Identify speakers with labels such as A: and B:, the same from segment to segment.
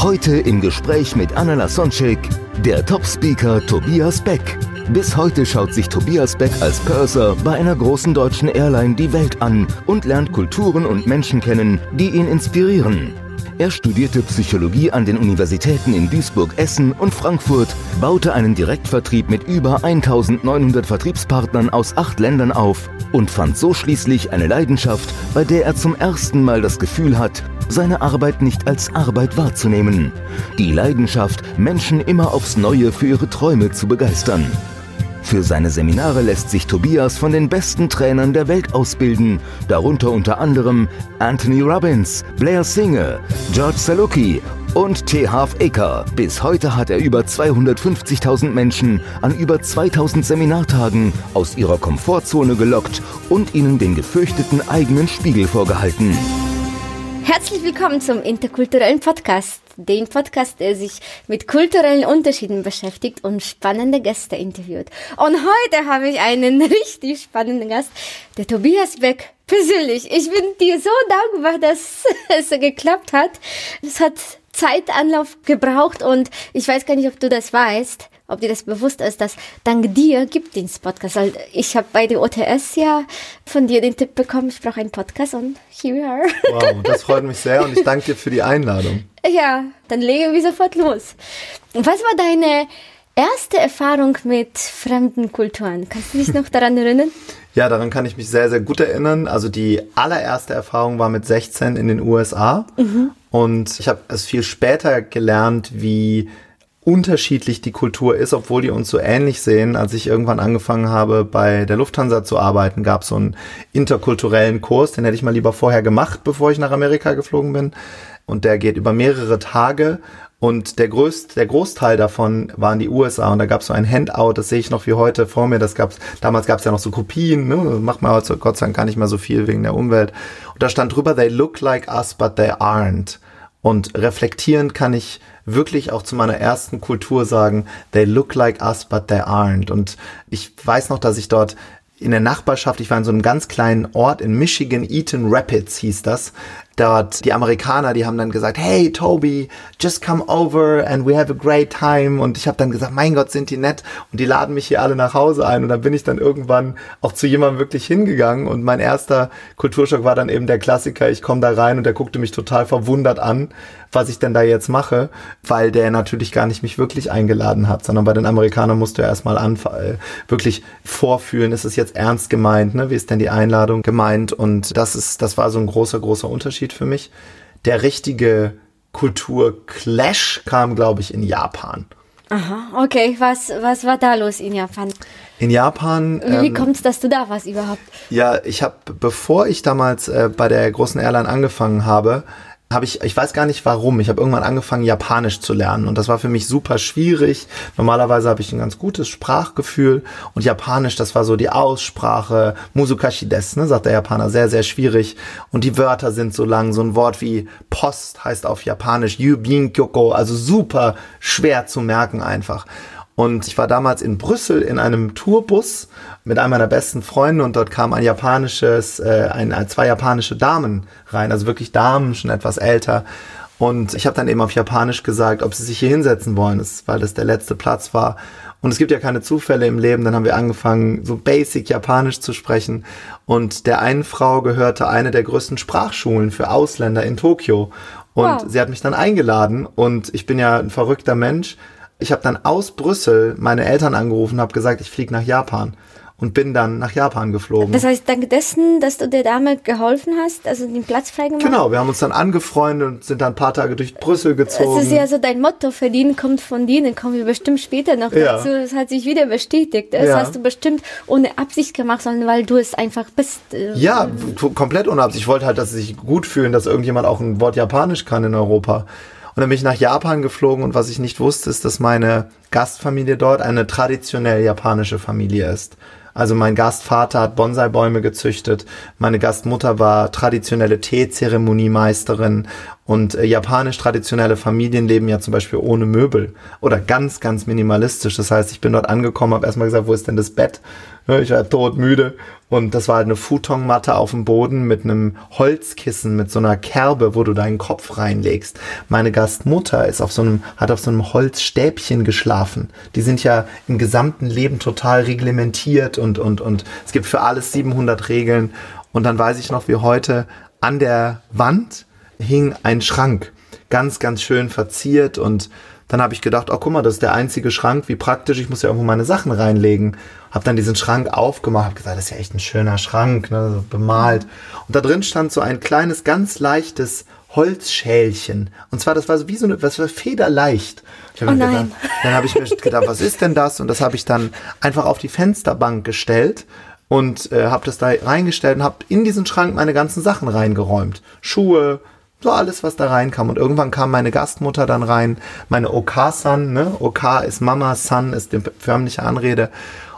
A: Heute im Gespräch mit Anna Lasonczek, der Top-Speaker Tobias Beck. Bis heute schaut sich Tobias Beck als Purser bei einer großen deutschen Airline die Welt an und lernt Kulturen und Menschen kennen, die ihn inspirieren. Er studierte Psychologie an den Universitäten in Duisburg, Essen und Frankfurt, baute einen Direktvertrieb mit über 1900 Vertriebspartnern aus acht Ländern auf und fand so schließlich eine Leidenschaft, bei der er zum ersten Mal das Gefühl hat, seine Arbeit nicht als Arbeit wahrzunehmen. Die Leidenschaft, Menschen immer aufs Neue für ihre Träume zu begeistern. Für seine Seminare lässt sich Tobias von den besten Trainern der Welt ausbilden, darunter unter anderem Anthony Robbins, Blair Singer, George Saluki und T. Half Acre. Bis heute hat er über 250.000 Menschen an über 2000 Seminartagen aus ihrer Komfortzone gelockt und ihnen den gefürchteten eigenen Spiegel vorgehalten.
B: Herzlich willkommen zum interkulturellen Podcast, den Podcast, der sich mit kulturellen Unterschieden beschäftigt und spannende Gäste interviewt. Und heute habe ich einen richtig spannenden Gast, der Tobias Beck persönlich. Ich bin dir so dankbar, dass es geklappt hat. Es hat Zeitanlauf gebraucht und ich weiß gar nicht, ob du das weißt ob dir das bewusst ist, dass dank dir gibt es Podcast. Also ich habe bei der OTS ja von dir den Tipp bekommen, ich brauche einen Podcast und here we are.
C: Wow, das freut mich sehr und ich danke dir für die Einladung.
B: Ja, dann legen wir sofort los. Was war deine erste Erfahrung mit fremden Kulturen? Kannst du dich noch daran erinnern?
C: Ja, daran kann ich mich sehr, sehr gut erinnern. Also die allererste Erfahrung war mit 16 in den USA mhm. und ich habe es viel später gelernt, wie unterschiedlich die Kultur ist, obwohl die uns so ähnlich sehen. Als ich irgendwann angefangen habe, bei der Lufthansa zu arbeiten, gab es so einen interkulturellen Kurs, den hätte ich mal lieber vorher gemacht, bevor ich nach Amerika geflogen bin. Und der geht über mehrere Tage. Und der, größt, der Großteil davon waren die USA und da gab es so ein Handout, das sehe ich noch wie heute vor mir. Das gab's, damals gab es ja noch so Kopien, ne? macht man heute Gott sei Dank gar nicht mehr so viel wegen der Umwelt. Und da stand drüber, they look like us, but they aren't. Und reflektierend kann ich wirklich auch zu meiner ersten Kultur sagen, they look like us, but they aren't. Und ich weiß noch, dass ich dort in der Nachbarschaft, ich war in so einem ganz kleinen Ort in Michigan, Eaton Rapids hieß das, dort die Amerikaner, die haben dann gesagt, hey Toby, just come over and we have a great time. Und ich habe dann gesagt, mein Gott, sind die nett. Und die laden mich hier alle nach Hause ein. Und dann bin ich dann irgendwann auch zu jemandem wirklich hingegangen. Und mein erster Kulturschock war dann eben der Klassiker. Ich komme da rein und der guckte mich total verwundert an, was ich denn da jetzt mache, weil der natürlich gar nicht mich wirklich eingeladen hat, sondern bei den Amerikanern musst du ja erstmal äh, wirklich vorfühlen, ist es jetzt ernst gemeint, ne? Wie ist denn die Einladung gemeint? Und das ist, das war so ein großer, großer Unterschied für mich. Der richtige Kulturclash kam, glaube ich, in Japan.
B: Aha, okay. Was, was war da los in Japan?
C: In Japan.
B: Wie ähm, kommt es, dass du da warst überhaupt?
C: Ja, ich habe, bevor ich damals äh, bei der großen Airline angefangen habe, habe ich, ich weiß gar nicht warum, ich habe irgendwann angefangen, Japanisch zu lernen. Und das war für mich super schwierig. Normalerweise habe ich ein ganz gutes Sprachgefühl. Und Japanisch, das war so die Aussprache, Musukashi des, ne, sagt der Japaner, sehr, sehr schwierig. Und die Wörter sind so lang, so ein Wort wie Post heißt auf Japanisch Yubin Kyoko, also super schwer zu merken einfach. Und ich war damals in Brüssel in einem Tourbus mit einem meiner besten Freunde und dort kam ein japanisches, äh, ein, zwei japanische Damen rein, also wirklich Damen, schon etwas älter. Und ich habe dann eben auf Japanisch gesagt, ob sie sich hier hinsetzen wollen, das, weil das der letzte Platz war. Und es gibt ja keine Zufälle im Leben. Dann haben wir angefangen, so basic Japanisch zu sprechen. Und der einen Frau gehörte eine der größten Sprachschulen für Ausländer in Tokio. Und wow. sie hat mich dann eingeladen. Und ich bin ja ein verrückter Mensch ich habe dann aus Brüssel meine Eltern angerufen und habe gesagt, ich fliege nach Japan. und bin dann nach Japan geflogen.
B: Das heißt, dank dessen, dass du der Dame geholfen hast, also den Platz freigemacht?
C: Genau, wir haben uns dann angefreundet und sind dann ein paar Tage durch Brüssel gezogen.
B: Das ist ja so dein Motto, verdienen kommt von dienen, kommen wir bestimmt später noch ja. dazu. Das hat sich wieder bestätigt. Das ja. hast du bestimmt ohne Absicht gemacht, sondern weil du es einfach bist.
C: Äh, ja, komplett ohne Absicht. Ich wollte halt, dass sie sich gut fühlen, dass irgendjemand auch ein Wort Japanisch kann in Europa. Und dann bin ich nach Japan geflogen und was ich nicht wusste, ist, dass meine Gastfamilie dort eine traditionell japanische Familie ist. Also mein Gastvater hat Bonsai-Bäume gezüchtet, meine Gastmutter war traditionelle Teezeremoniemeisterin und äh, japanisch traditionelle Familien leben ja zum Beispiel ohne Möbel oder ganz, ganz minimalistisch. Das heißt, ich bin dort angekommen, habe erstmal gesagt, wo ist denn das Bett? Ich war todmüde und das war halt eine Futonmatte auf dem Boden mit einem Holzkissen, mit so einer Kerbe, wo du deinen Kopf reinlegst. Meine Gastmutter ist auf so einem, hat auf so einem Holzstäbchen geschlafen. Die sind ja im gesamten Leben total reglementiert und, und, und es gibt für alles 700 Regeln. Und dann weiß ich noch, wie heute an der Wand hing ein Schrank. Ganz, ganz schön verziert und dann habe ich gedacht, oh guck mal, das ist der einzige Schrank, wie praktisch, ich muss ja irgendwo meine Sachen reinlegen. Hab dann diesen Schrank aufgemacht, hab gesagt, das ist ja echt ein schöner Schrank, ne, so bemalt. Und da drin stand so ein kleines, ganz leichtes Holzschälchen. Und zwar, das war so wie so eine, was war federleicht.
B: Ich hab oh.
C: Gedacht, dann habe ich mir gedacht, was ist denn das? Und das habe ich dann einfach auf die Fensterbank gestellt und äh, habe das da reingestellt und habe in diesen Schrank meine ganzen Sachen reingeräumt. Schuhe, so alles, was da reinkam. Und irgendwann kam meine Gastmutter dann rein, meine Oka-san, ne? Oka ist Mama, San ist die förmliche Anrede.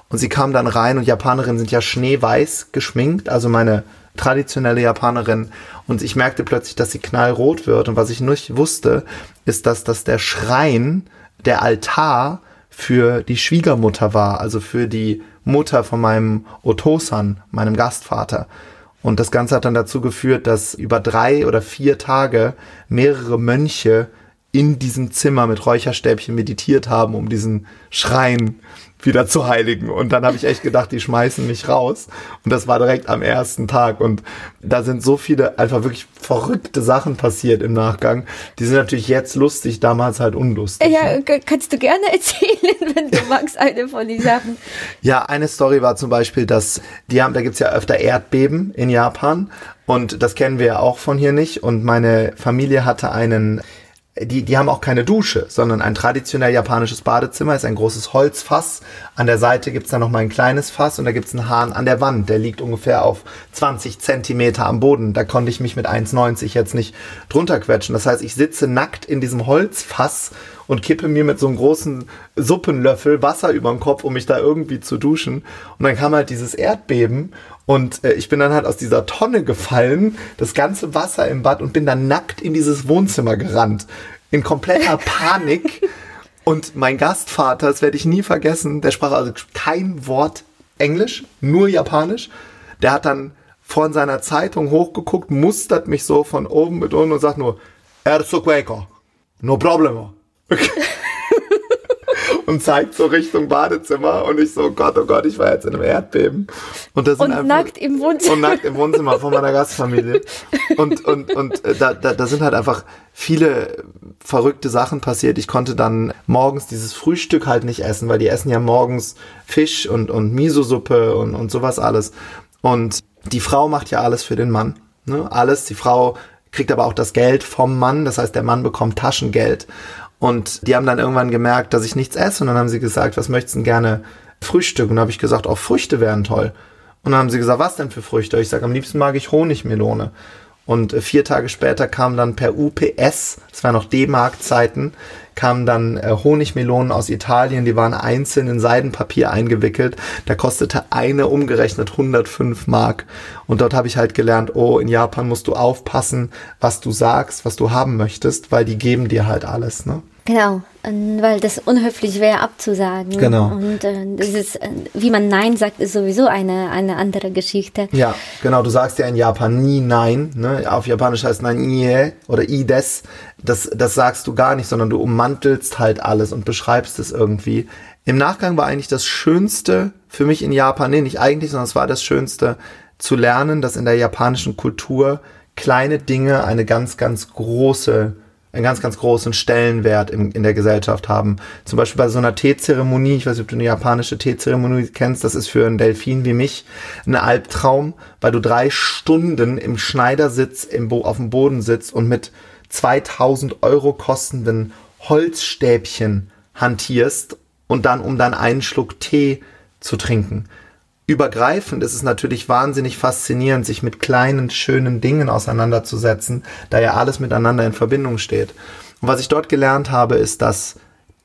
C: Und sie kam dann rein und Japanerinnen sind ja schneeweiß geschminkt, also meine traditionelle Japanerin. Und ich merkte plötzlich, dass sie knallrot wird. Und was ich nicht wusste, ist, dass das der Schrein, der Altar für die Schwiegermutter war, also für die Mutter von meinem Otosan, meinem Gastvater. Und das Ganze hat dann dazu geführt, dass über drei oder vier Tage mehrere Mönche in diesem Zimmer mit Räucherstäbchen meditiert haben, um diesen Schrein wieder zu heiligen. Und dann habe ich echt gedacht, die schmeißen mich raus. Und das war direkt am ersten Tag. Und da sind so viele einfach wirklich verrückte Sachen passiert im Nachgang. Die sind natürlich jetzt lustig, damals halt unlustig.
B: Ja, ne? kannst du gerne erzählen, wenn du magst, eine von den Sachen.
C: Ja, eine Story war zum Beispiel, dass die haben, da gibt's ja öfter Erdbeben in Japan. Und das kennen wir ja auch von hier nicht. Und meine Familie hatte einen die, die haben auch keine Dusche, sondern ein traditionell japanisches Badezimmer ist ein großes Holzfass. An der Seite gibt's dann noch mal ein kleines Fass und da gibt's einen Hahn an der Wand. Der liegt ungefähr auf 20 Zentimeter am Boden. Da konnte ich mich mit 1,90 jetzt nicht drunter quetschen. Das heißt, ich sitze nackt in diesem Holzfass und kippe mir mit so einem großen Suppenlöffel Wasser über den Kopf, um mich da irgendwie zu duschen. Und dann kam halt dieses Erdbeben und äh, ich bin dann halt aus dieser Tonne gefallen, das ganze Wasser im Bad und bin dann nackt in dieses Wohnzimmer gerannt. In kompletter Panik. Und mein Gastvater, das werde ich nie vergessen, der sprach also kein Wort Englisch, nur Japanisch. Der hat dann von seiner Zeitung hochgeguckt, mustert mich so von oben mit unten und sagt nur, Erzuqueko, no problemo. und zeigt so Richtung Badezimmer und ich so, oh Gott, oh Gott, ich war jetzt in einem Erdbeben.
B: Und, das und einfach, nackt im Wohnzimmer.
C: Und nackt im Wohnzimmer von meiner Gastfamilie. Und, und, und äh, da, da, da sind halt einfach viele verrückte Sachen passiert. Ich konnte dann morgens dieses Frühstück halt nicht essen, weil die essen ja morgens Fisch und, und Miso-Suppe und, und sowas alles. Und die Frau macht ja alles für den Mann. Ne? Alles. Die Frau kriegt aber auch das Geld vom Mann. Das heißt, der Mann bekommt Taschengeld. Und die haben dann irgendwann gemerkt, dass ich nichts esse. Und dann haben sie gesagt, was möchtest du gerne frühstücken? Und dann habe ich gesagt, auch Früchte wären toll. Und dann haben sie gesagt, was denn für Früchte? Ich sage, am liebsten mag ich Honigmelone. Und äh, vier Tage später kam dann per UPS, das war noch D-Mark-Zeiten, kamen dann äh, Honigmelonen aus Italien, die waren einzeln in Seidenpapier eingewickelt. Da kostete eine umgerechnet 105 Mark. Und dort habe ich halt gelernt, oh, in Japan musst du aufpassen, was du sagst, was du haben möchtest, weil die geben dir halt alles, ne?
B: Genau, weil das unhöflich wäre abzusagen.
C: Genau.
B: Und äh, das ist, äh, wie man Nein sagt, ist sowieso eine, eine andere Geschichte.
C: Ja, genau. Du sagst ja in Japan nie Nein. Ne? Auf Japanisch heißt Nein ie oder ides. Das, das sagst du gar nicht, sondern du ummantelst halt alles und beschreibst es irgendwie. Im Nachgang war eigentlich das Schönste für mich in Japan, nee, nicht eigentlich, sondern es war das Schönste zu lernen, dass in der japanischen Kultur kleine Dinge eine ganz, ganz große einen ganz, ganz großen Stellenwert in, in der Gesellschaft haben. Zum Beispiel bei so einer Teezeremonie, ich weiß nicht, ob du eine japanische Teezeremonie kennst, das ist für einen Delfin wie mich ein Albtraum, weil du drei Stunden im Schneidersitz im Bo auf dem Boden sitzt und mit 2000 Euro kostenden Holzstäbchen hantierst und dann um dann einen Schluck Tee zu trinken übergreifend ist es natürlich wahnsinnig faszinierend, sich mit kleinen, schönen Dingen auseinanderzusetzen, da ja alles miteinander in Verbindung steht. Und was ich dort gelernt habe, ist, dass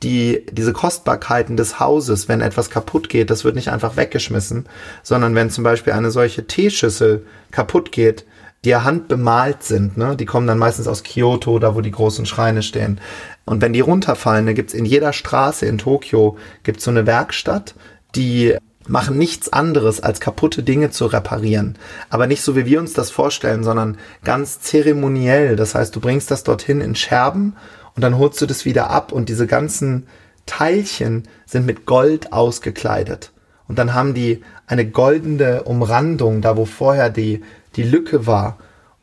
C: die, diese Kostbarkeiten des Hauses, wenn etwas kaputt geht, das wird nicht einfach weggeschmissen, sondern wenn zum Beispiel eine solche Teeschüssel kaputt geht, die ja handbemalt sind, ne? die kommen dann meistens aus Kyoto, da wo die großen Schreine stehen. Und wenn die runterfallen, da gibt's in jeder Straße in Tokio gibt's so eine Werkstatt, die machen nichts anderes, als kaputte Dinge zu reparieren. Aber nicht so, wie wir uns das vorstellen, sondern ganz zeremoniell. Das heißt, du bringst das dorthin in Scherben und dann holst du das wieder ab und diese ganzen Teilchen sind mit Gold ausgekleidet. Und dann haben die eine goldene Umrandung, da wo vorher die, die Lücke war.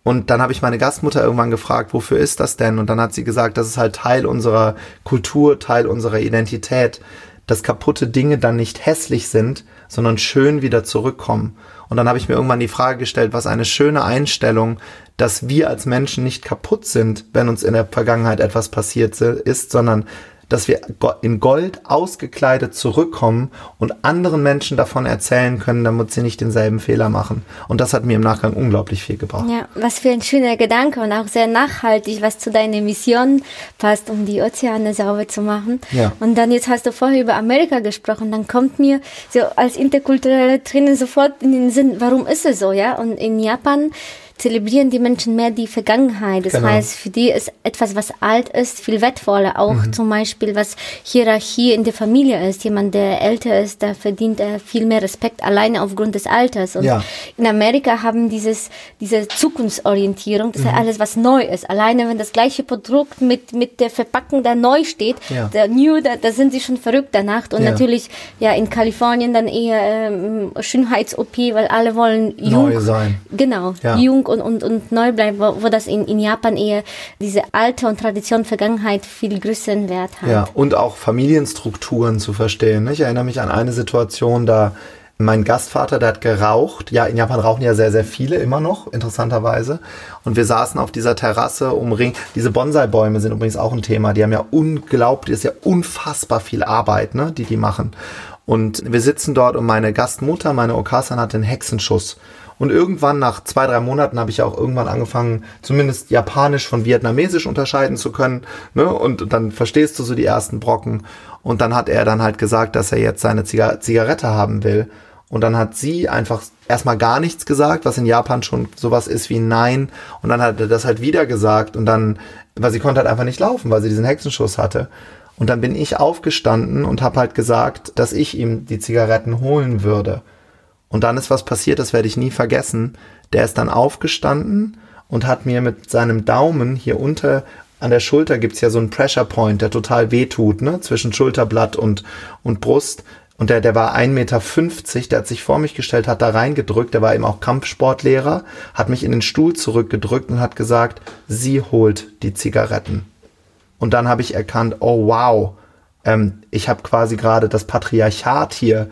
C: Und dann habe ich meine Gastmutter irgendwann gefragt, wofür ist das denn? Und dann hat sie gesagt, das ist halt Teil unserer Kultur, Teil unserer Identität dass kaputte Dinge dann nicht hässlich sind, sondern schön wieder zurückkommen. Und dann habe ich mir irgendwann die Frage gestellt, was eine schöne Einstellung, dass wir als Menschen nicht kaputt sind, wenn uns in der Vergangenheit etwas passiert ist, sondern dass wir in Gold ausgekleidet zurückkommen und anderen Menschen davon erzählen können, damit sie nicht denselben Fehler machen. Und das hat mir im Nachgang unglaublich viel gebracht.
B: Ja, was für ein schöner Gedanke und auch sehr nachhaltig, was zu deiner Mission passt, um die Ozeane sauber zu machen. Ja. Und dann jetzt hast du vorher über Amerika gesprochen, dann kommt mir so als interkulturelle Training sofort in den Sinn, warum ist es so, ja? Und in Japan zelebrieren die Menschen mehr die Vergangenheit. Das genau. heißt, für die ist etwas, was alt ist, viel wertvoller. Auch mhm. zum Beispiel, was Hierarchie in der Familie ist. Jemand, der älter ist, der verdient er viel mehr Respekt alleine aufgrund des Alters. Und ja. in Amerika haben dieses, diese Zukunftsorientierung, das mhm. ist alles, was neu ist. Alleine, wenn das gleiche Produkt mit, mit der Verpackung da neu steht, ja. der New, da, da sind sie schon verrückt danach. Und ja. natürlich, ja, in Kalifornien dann eher ähm, Schönheits-OP, weil alle wollen jung. Neu sein. Genau, jung und, und, und neu bleibt, wo, wo das in, in Japan eher diese alte und Tradition Vergangenheit viel größeren Wert hat.
C: Ja, und auch Familienstrukturen zu verstehen. Ich erinnere mich an eine Situation, da mein Gastvater, der hat geraucht. Ja, in Japan rauchen ja sehr, sehr viele immer noch, interessanterweise. Und wir saßen auf dieser Terrasse umringt. Diese Bonsai-Bäume sind übrigens auch ein Thema. Die haben ja unglaublich, ist ja unfassbar viel Arbeit, ne, die die machen. Und wir sitzen dort und meine Gastmutter, meine Okasan, hat den Hexenschuss. Und irgendwann nach zwei, drei Monaten habe ich ja auch irgendwann angefangen, zumindest Japanisch von Vietnamesisch unterscheiden zu können. Ne? Und dann verstehst du so die ersten Brocken. Und dann hat er dann halt gesagt, dass er jetzt seine Ziga Zigarette haben will. Und dann hat sie einfach erstmal gar nichts gesagt, was in Japan schon sowas ist wie Nein. Und dann hat er das halt wieder gesagt. Und dann, weil sie konnte halt einfach nicht laufen, weil sie diesen Hexenschuss hatte. Und dann bin ich aufgestanden und habe halt gesagt, dass ich ihm die Zigaretten holen würde. Und dann ist was passiert, das werde ich nie vergessen. Der ist dann aufgestanden und hat mir mit seinem Daumen hier unter an der Schulter gibt's ja so einen Pressure Point, der total wehtut, ne? Zwischen Schulterblatt und, und Brust. Und der, der war 1,50 Meter, der hat sich vor mich gestellt, hat da reingedrückt, der war eben auch Kampfsportlehrer, hat mich in den Stuhl zurückgedrückt und hat gesagt, sie holt die Zigaretten. Und dann habe ich erkannt, oh wow, ähm, ich habe quasi gerade das Patriarchat hier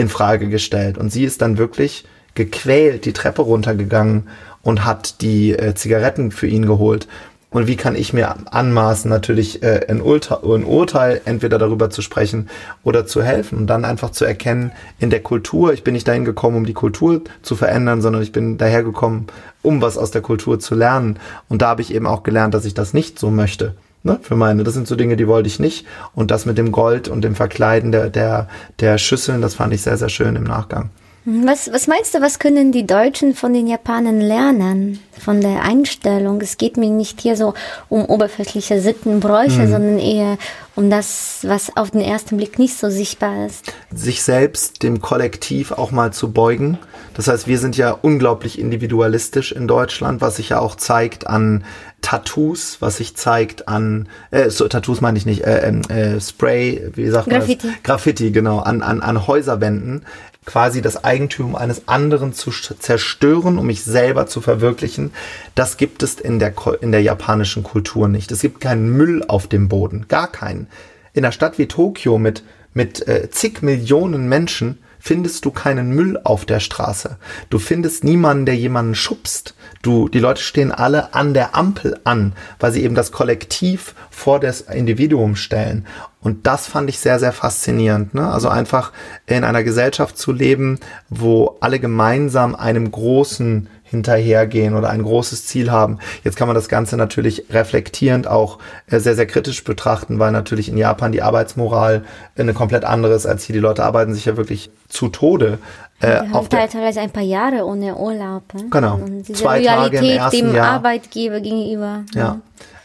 C: in Frage gestellt. Und sie ist dann wirklich gequält die Treppe runtergegangen und hat die äh, Zigaretten für ihn geholt. Und wie kann ich mir anmaßen, natürlich äh, ein, Urteil, ein Urteil entweder darüber zu sprechen oder zu helfen und dann einfach zu erkennen, in der Kultur, ich bin nicht dahin gekommen, um die Kultur zu verändern, sondern ich bin daher gekommen, um was aus der Kultur zu lernen. Und da habe ich eben auch gelernt, dass ich das nicht so möchte ne, für meine. Das sind so Dinge, die wollte ich nicht. Und das mit dem Gold und dem Verkleiden der, der, der Schüsseln, das fand ich sehr, sehr schön im Nachgang.
B: Was, was meinst du, was können die Deutschen von den Japanern lernen? Von der Einstellung? Es geht mir nicht hier so um oberflächliche Sittenbräuche, mhm. sondern eher um das, was auf den ersten Blick nicht so sichtbar ist.
C: Sich selbst dem Kollektiv auch mal zu beugen. Das heißt, wir sind ja unglaublich individualistisch in Deutschland, was sich ja auch zeigt an Tattoos, was sich zeigt an, äh, so, Tattoos meine ich nicht, äh, ähm, äh, Spray, wie sagt man
B: Graffiti.
C: das? Graffiti, genau, an, an, an Häuserwänden quasi das Eigentum eines anderen zu zerstören, um mich selber zu verwirklichen, das gibt es in der, in der japanischen Kultur nicht. Es gibt keinen Müll auf dem Boden, gar keinen. In einer Stadt wie Tokio mit, mit äh, zig Millionen Menschen findest du keinen Müll auf der Straße. Du findest niemanden, der jemanden schubst. Du, die Leute stehen alle an der Ampel an, weil sie eben das Kollektiv vor das Individuum stellen. Und das fand ich sehr, sehr faszinierend. Ne? Also einfach in einer Gesellschaft zu leben, wo alle gemeinsam einem großen hinterhergehen oder ein großes Ziel haben. Jetzt kann man das Ganze natürlich reflektierend auch äh, sehr, sehr kritisch betrachten, weil natürlich in Japan die Arbeitsmoral eine komplett andere ist als hier. Die Leute arbeiten sich ja wirklich zu Tode.
B: Äh, auf der teilweise ein paar Jahre ohne Urlaub.
C: Ne? Genau. Und diese Zwei Loyalität Tage im ersten
B: dem
C: Jahr.
B: Arbeitgeber gegenüber.
C: Ja. ja.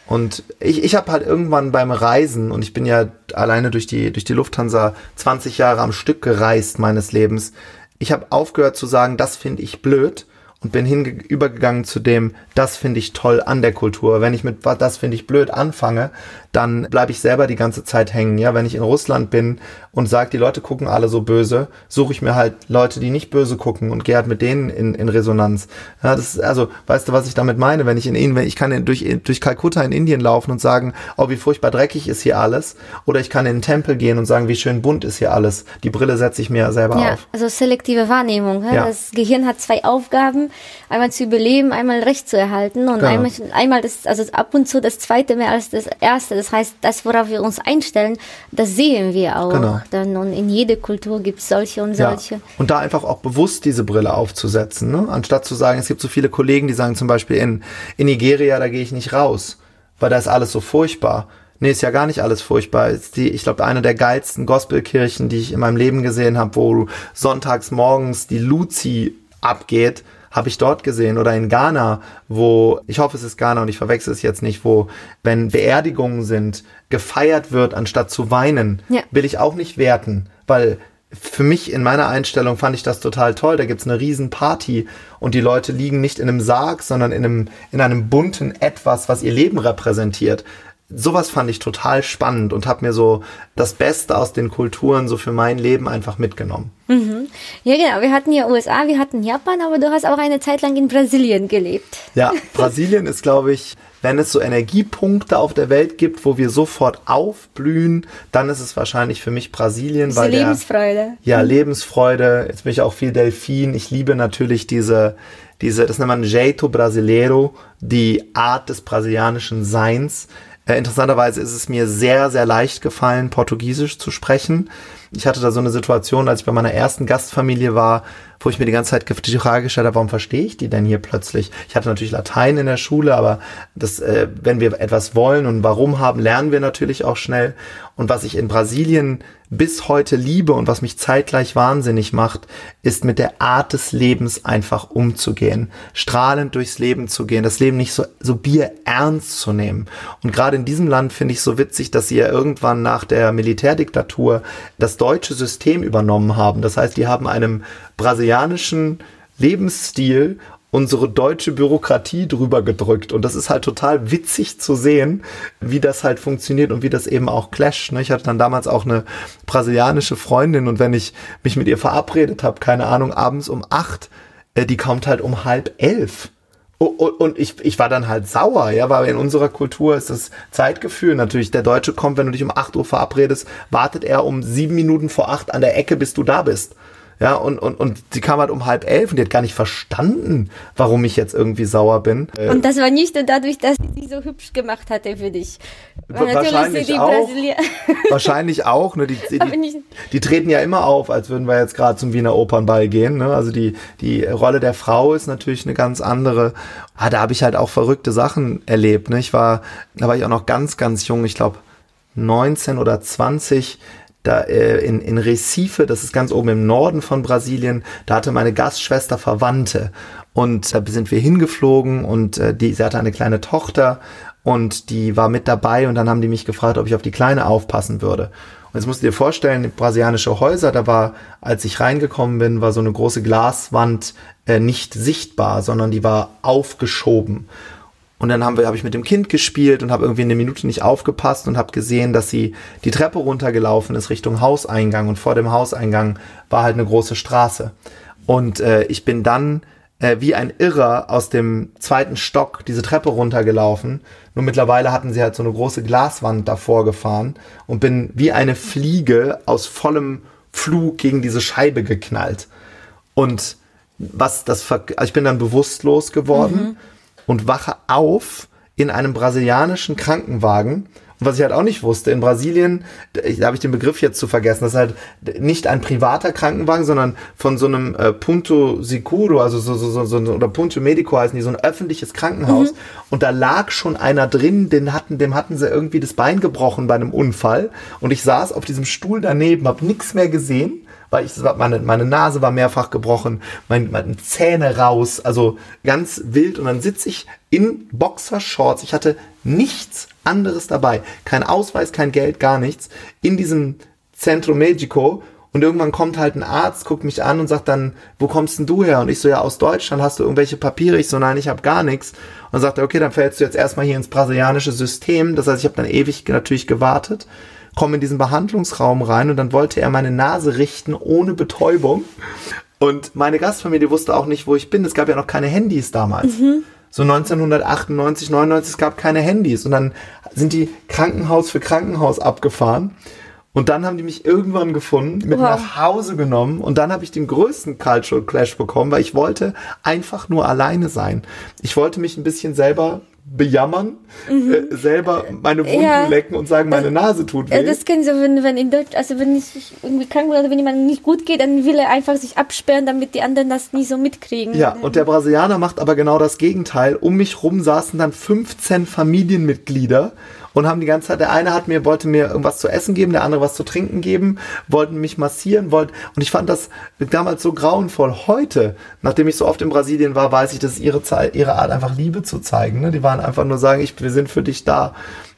C: Und ich, ich habe halt irgendwann beim Reisen, und ich bin ja alleine durch die, durch die Lufthansa 20 Jahre am Stück gereist meines Lebens, ich habe aufgehört zu sagen, das finde ich blöd, und bin hinübergegangen zu dem, das finde ich toll an der Kultur. Wenn ich mit das finde ich blöd anfange, dann bleibe ich selber die ganze Zeit hängen. Ja, wenn ich in Russland bin und sage, die Leute gucken alle so böse, suche ich mir halt Leute, die nicht böse gucken und gehe halt mit denen in, in Resonanz. Ja, das ist, also, weißt du, was ich damit meine? Wenn ich in Indien, ich kann durch, durch Kalkutta in Indien laufen und sagen, oh, wie furchtbar dreckig ist hier alles. Oder ich kann in den Tempel gehen und sagen, wie schön bunt ist hier alles. Die Brille setze ich mir selber ja, auf.
B: Also selektive Wahrnehmung. Ja? Das Gehirn hat zwei Aufgaben einmal zu überleben, einmal Recht zu erhalten und genau. einmal, einmal das, also ab und zu das zweite mehr als das erste. Das heißt, das, worauf wir uns einstellen, das sehen wir auch. Genau. Dann, und in jeder Kultur gibt es solche und solche. Ja.
C: Und da einfach auch bewusst diese Brille aufzusetzen, ne? anstatt zu sagen, es gibt so viele Kollegen, die sagen zum Beispiel in, in Nigeria, da gehe ich nicht raus, weil da ist alles so furchtbar. Nee, ist ja gar nicht alles furchtbar. Ist die, ich glaube, eine der geilsten Gospelkirchen, die ich in meinem Leben gesehen habe, wo sonntags morgens die Luzi abgeht habe ich dort gesehen oder in Ghana, wo, ich hoffe es ist Ghana und ich verwechsel es jetzt nicht, wo, wenn Beerdigungen sind, gefeiert wird, anstatt zu weinen, ja. will ich auch nicht werten, weil für mich in meiner Einstellung fand ich das total toll. Da gibt's eine riesen Party und die Leute liegen nicht in einem Sarg, sondern in einem, in einem bunten Etwas, was ihr Leben repräsentiert sowas fand ich total spannend und habe mir so das Beste aus den Kulturen so für mein Leben einfach mitgenommen.
B: Mhm. Ja, genau. Wir hatten ja USA, wir hatten Japan, aber du hast auch eine Zeit lang in Brasilien gelebt.
C: Ja, Brasilien ist, glaube ich, wenn es so Energiepunkte auf der Welt gibt, wo wir sofort aufblühen, dann ist es wahrscheinlich für mich Brasilien.
B: Diese weil Lebensfreude. Der,
C: ja, Lebensfreude. Jetzt bin ich auch viel Delfin. Ich liebe natürlich diese, diese, das nennt man Jeito Brasileiro, die Art des brasilianischen Seins. Äh, interessanterweise ist es mir sehr, sehr leicht gefallen, Portugiesisch zu sprechen. Ich hatte da so eine Situation, als ich bei meiner ersten Gastfamilie war, wo ich mir die ganze Zeit die Frage gestellt habe, warum verstehe ich die denn hier plötzlich? Ich hatte natürlich Latein in der Schule, aber das, äh, wenn wir etwas wollen und warum haben, lernen wir natürlich auch schnell. Und was ich in Brasilien bis heute liebe und was mich zeitgleich wahnsinnig macht, ist mit der Art des Lebens einfach umzugehen, strahlend durchs Leben zu gehen, das Leben nicht so, so bier ernst zu nehmen. Und gerade in diesem Land finde ich so witzig, dass sie ja irgendwann nach der Militärdiktatur das deutsche System übernommen haben. Das heißt, die haben einem brasilianischen Lebensstil unsere deutsche Bürokratie drüber gedrückt. Und das ist halt total witzig zu sehen, wie das halt funktioniert und wie das eben auch clasht. Ne? Ich hatte dann damals auch eine brasilianische Freundin und wenn ich mich mit ihr verabredet habe, keine Ahnung, abends um acht, äh, die kommt halt um halb elf. Und ich, ich war dann halt sauer, ja, weil in unserer Kultur ist das Zeitgefühl natürlich. Der Deutsche kommt, wenn du dich um 8 Uhr verabredest, wartet er um sieben Minuten vor acht an der Ecke, bis du da bist. Ja, und, und, und die kam halt um halb elf und die hat gar nicht verstanden, warum ich jetzt irgendwie sauer bin.
B: Äh, und das war nicht nur dadurch, dass sie so hübsch gemacht hatte für dich.
C: Wahrscheinlich auch. wahrscheinlich auch. Ne? Die, die, die, die, treten ja immer auf, als würden wir jetzt gerade zum Wiener Opernball gehen. Ne? Also die, die Rolle der Frau ist natürlich eine ganz andere. Ah, da habe ich halt auch verrückte Sachen erlebt. Ne? Ich war, da war ich auch noch ganz, ganz jung. Ich glaube 19 oder 20 da äh, in, in Recife, das ist ganz oben im Norden von Brasilien, da hatte meine Gastschwester Verwandte und da sind wir hingeflogen und äh, die, sie hatte eine kleine Tochter und die war mit dabei und dann haben die mich gefragt, ob ich auf die Kleine aufpassen würde. Und jetzt musst du dir vorstellen, brasilianische Häuser, da war, als ich reingekommen bin, war so eine große Glaswand äh, nicht sichtbar, sondern die war aufgeschoben. Und dann haben wir, habe ich mit dem Kind gespielt und habe irgendwie eine Minute nicht aufgepasst und habe gesehen, dass sie die Treppe runtergelaufen ist Richtung Hauseingang und vor dem Hauseingang war halt eine große Straße. Und äh, ich bin dann äh, wie ein Irrer aus dem zweiten Stock diese Treppe runtergelaufen. Nur mittlerweile hatten sie halt so eine große Glaswand davor gefahren und bin wie eine Fliege aus vollem Flug gegen diese Scheibe geknallt. Und was das, Ver also ich bin dann bewusstlos geworden. Mhm und wache auf in einem brasilianischen Krankenwagen. Und was ich halt auch nicht wusste, in Brasilien, da habe ich den Begriff jetzt zu vergessen, das ist halt nicht ein privater Krankenwagen, sondern von so einem äh, Punto Sicuro, also so, so, so, so, oder Punto Medico heißen die, so ein öffentliches Krankenhaus. Mhm. Und da lag schon einer drin, den hatten, dem hatten sie irgendwie das Bein gebrochen bei einem Unfall. Und ich saß auf diesem Stuhl daneben, habe nichts mehr gesehen weil ich, meine, meine Nase war mehrfach gebrochen, mein, meine Zähne raus, also ganz wild. Und dann sitze ich in Boxershorts. Ich hatte nichts anderes dabei. Kein Ausweis, kein Geld, gar nichts. In diesem Centro Medico. Und irgendwann kommt halt ein Arzt, guckt mich an und sagt dann, wo kommst denn du her? Und ich so, ja, aus Deutschland, hast du irgendwelche Papiere? Ich so, nein, ich habe gar nichts. Und sagt er, okay, dann fällst du jetzt erstmal hier ins brasilianische System. Das heißt, ich habe dann ewig natürlich gewartet komme in diesen Behandlungsraum rein und dann wollte er meine Nase richten ohne Betäubung. Und meine Gastfamilie wusste auch nicht, wo ich bin. Es gab ja noch keine Handys damals. Mhm. So 1998, 99, es gab keine Handys. Und dann sind die Krankenhaus für Krankenhaus abgefahren. Und dann haben die mich irgendwann gefunden, mit wow. nach Hause genommen und dann habe ich den größten Cultural Clash bekommen, weil ich wollte einfach nur alleine sein. Ich wollte mich ein bisschen selber bejammern, mhm. äh, selber meine Wunden ja. lecken und sagen, meine Nase tut weh.
B: Ja, das kennen Sie, wenn, wenn in Deutsch, also wenn ich irgendwie krank bin oder wenn jemand nicht gut geht, dann will er einfach sich absperren, damit die anderen das nie so mitkriegen.
C: Ja, und der Brasilianer macht aber genau das Gegenteil. Um mich rum saßen dann 15 Familienmitglieder und haben die ganze Zeit, der eine hat mir, wollte mir irgendwas zu essen geben, der andere was zu trinken geben, wollten mich massieren, wollten, und ich fand das damals so grauenvoll. Heute, nachdem ich so oft in Brasilien war, weiß ich, das ist ihre Zeit, ihre Art, einfach Liebe zu zeigen. Ne? Die waren einfach nur sagen, ich, wir sind für dich da.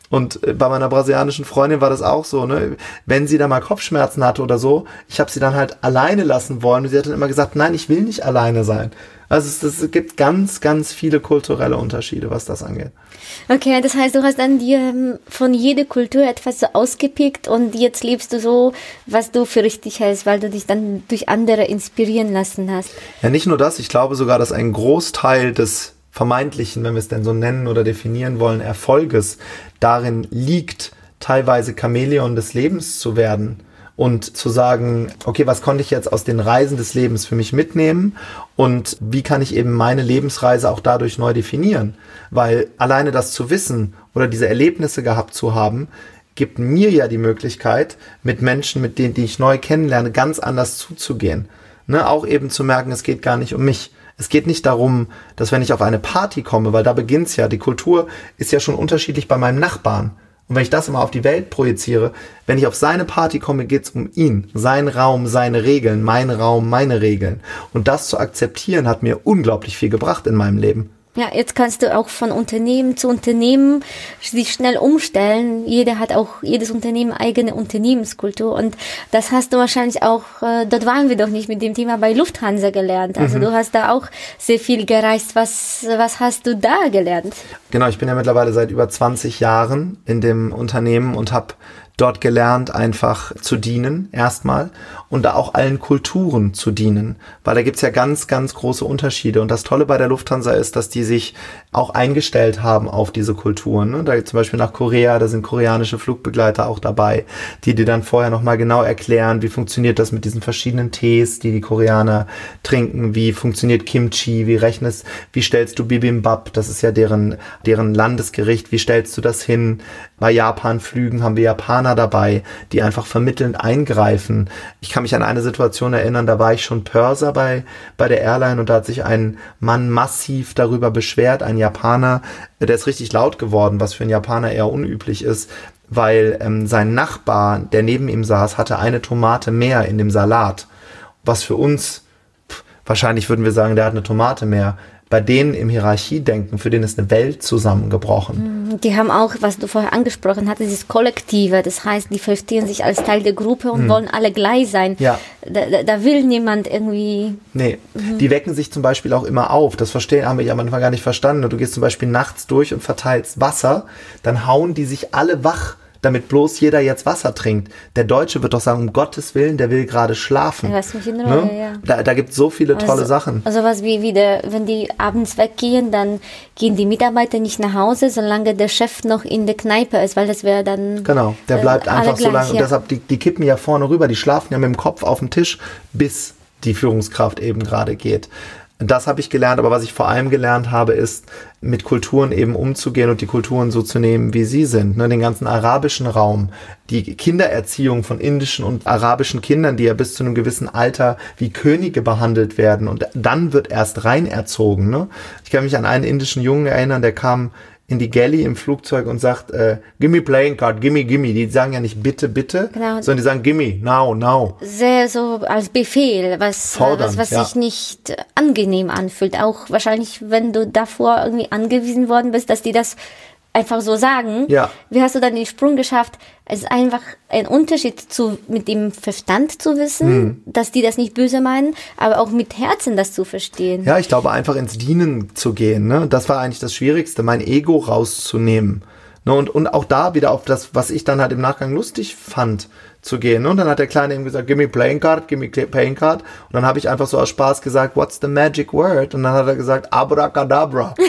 C: Und äh, bei meiner brasilianischen Freundin war das auch so, ne? Wenn sie da mal Kopfschmerzen hatte oder so, ich habe sie dann halt alleine lassen wollen. Und sie hat dann immer gesagt, nein, ich will nicht alleine sein. Also es, es gibt ganz, ganz viele kulturelle Unterschiede, was das angeht.
B: Okay, das heißt, du hast dann dir ähm, von jeder Kultur etwas so ausgepickt und jetzt lebst du so, was du für richtig hältst, weil du dich dann durch andere inspirieren lassen hast.
C: Ja, nicht nur das, ich glaube sogar, dass ein Großteil des vermeintlichen, wenn wir es denn so nennen oder definieren wollen, Erfolges darin liegt, teilweise Chamäleon des Lebens zu werden und zu sagen, okay, was konnte ich jetzt aus den Reisen des Lebens für mich mitnehmen und wie kann ich eben meine Lebensreise auch dadurch neu definieren? Weil alleine das zu wissen oder diese Erlebnisse gehabt zu haben, gibt mir ja die Möglichkeit, mit Menschen, mit denen, die ich neu kennenlerne, ganz anders zuzugehen. Ne, auch eben zu merken, es geht gar nicht um mich. Es geht nicht darum, dass wenn ich auf eine Party komme, weil da beginnt's ja, die Kultur ist ja schon unterschiedlich bei meinem Nachbarn. Und wenn ich das immer auf die Welt projiziere, wenn ich auf seine Party komme, geht's um ihn, sein Raum, seine Regeln, mein Raum, meine Regeln. Und das zu akzeptieren hat mir unglaublich viel gebracht in meinem Leben.
B: Ja, jetzt kannst du auch von Unternehmen zu Unternehmen sich schnell umstellen. Jeder hat auch, jedes Unternehmen eigene Unternehmenskultur. Und das hast du wahrscheinlich auch, äh, dort waren wir doch nicht mit dem Thema bei Lufthansa gelernt. Also mhm. du hast da auch sehr viel gereist. Was, was hast du da gelernt?
C: Genau, ich bin ja mittlerweile seit über 20 Jahren in dem Unternehmen und habe dort gelernt, einfach zu dienen, erstmal, und da auch allen Kulturen zu dienen, weil da gibt's ja ganz, ganz große Unterschiede. Und das Tolle bei der Lufthansa ist, dass die sich auch eingestellt haben auf diese Kulturen. Ne? Da zum Beispiel nach Korea, da sind koreanische Flugbegleiter auch dabei, die dir dann vorher nochmal genau erklären, wie funktioniert das mit diesen verschiedenen Tees, die die Koreaner trinken, wie funktioniert Kimchi, wie rechnest, wie stellst du Bibimbap, das ist ja deren, deren Landesgericht, wie stellst du das hin? Bei Japan-Flügen haben wir Japaner dabei, die einfach vermittelnd eingreifen. Ich kann mich an eine Situation erinnern, da war ich schon Pörser bei, bei der Airline und da hat sich ein Mann massiv darüber beschwert, ein Japaner, der ist richtig laut geworden, was für einen Japaner eher unüblich ist, weil ähm, sein Nachbar, der neben ihm saß, hatte eine Tomate mehr in dem Salat, was für uns wahrscheinlich würden wir sagen, der hat eine Tomate mehr bei denen im Hierarchiedenken, für denen ist eine Welt zusammengebrochen.
B: Mhm. Die haben auch, was du vorher angesprochen hattest, dieses Kollektive. Das heißt, die verstehen sich als Teil der Gruppe und mhm. wollen alle gleich sein.
C: Ja.
B: Da, da will niemand irgendwie.
C: Nee, mhm. die wecken sich zum Beispiel auch immer auf. Das verstehen haben wir am Anfang gar nicht verstanden. Du gehst zum Beispiel nachts durch und verteilst Wasser, dann hauen die sich alle wach damit bloß jeder jetzt Wasser trinkt. Der Deutsche wird doch sagen, um Gottes Willen, der will gerade schlafen.
B: Lass mich in Ruhe,
C: ne? ja. Da, da gibt es so viele tolle
B: also,
C: Sachen.
B: Also was wie, wie der, wenn die abends weggehen, dann gehen die Mitarbeiter nicht nach Hause, solange der Chef noch in der Kneipe ist, weil das wäre dann.
C: Genau, der bleibt äh, einfach so lange. Ja. Und deshalb, die, die kippen ja vorne rüber, die schlafen ja mit dem Kopf auf dem Tisch, bis die Führungskraft eben gerade geht. Das habe ich gelernt, aber was ich vor allem gelernt habe, ist, mit Kulturen eben umzugehen und die Kulturen so zu nehmen, wie sie sind. Ne, den ganzen arabischen Raum, die Kindererziehung von indischen und arabischen Kindern, die ja bis zu einem gewissen Alter wie Könige behandelt werden und dann wird erst rein erzogen. Ne? Ich kann mich an einen indischen Jungen erinnern, der kam in die Galley im Flugzeug und sagt, äh, gimme playing card, gimme, gimme. Die sagen ja nicht bitte, bitte, genau. sondern die sagen gimme, now, now.
B: Sehr so als Befehl, was, Fordern, was, was ja. sich nicht angenehm anfühlt. Auch wahrscheinlich, wenn du davor irgendwie angewiesen worden bist, dass die das einfach so sagen.
C: Ja.
B: Wie hast du dann den Sprung geschafft? Es ist einfach ein Unterschied zu, mit dem Verstand zu wissen, mhm. dass die das nicht böse meinen, aber auch mit Herzen das zu verstehen.
C: Ja, ich glaube, einfach ins Dienen zu gehen, ne? Das war eigentlich das Schwierigste, mein Ego rauszunehmen. Ne? Und, und auch da wieder auf das, was ich dann halt im Nachgang lustig fand, zu gehen. Ne? Und dann hat der Kleine eben gesagt, give me playing card, give me playing card. Und dann habe ich einfach so aus Spaß gesagt, what's the magic word? Und dann hat er gesagt, abracadabra.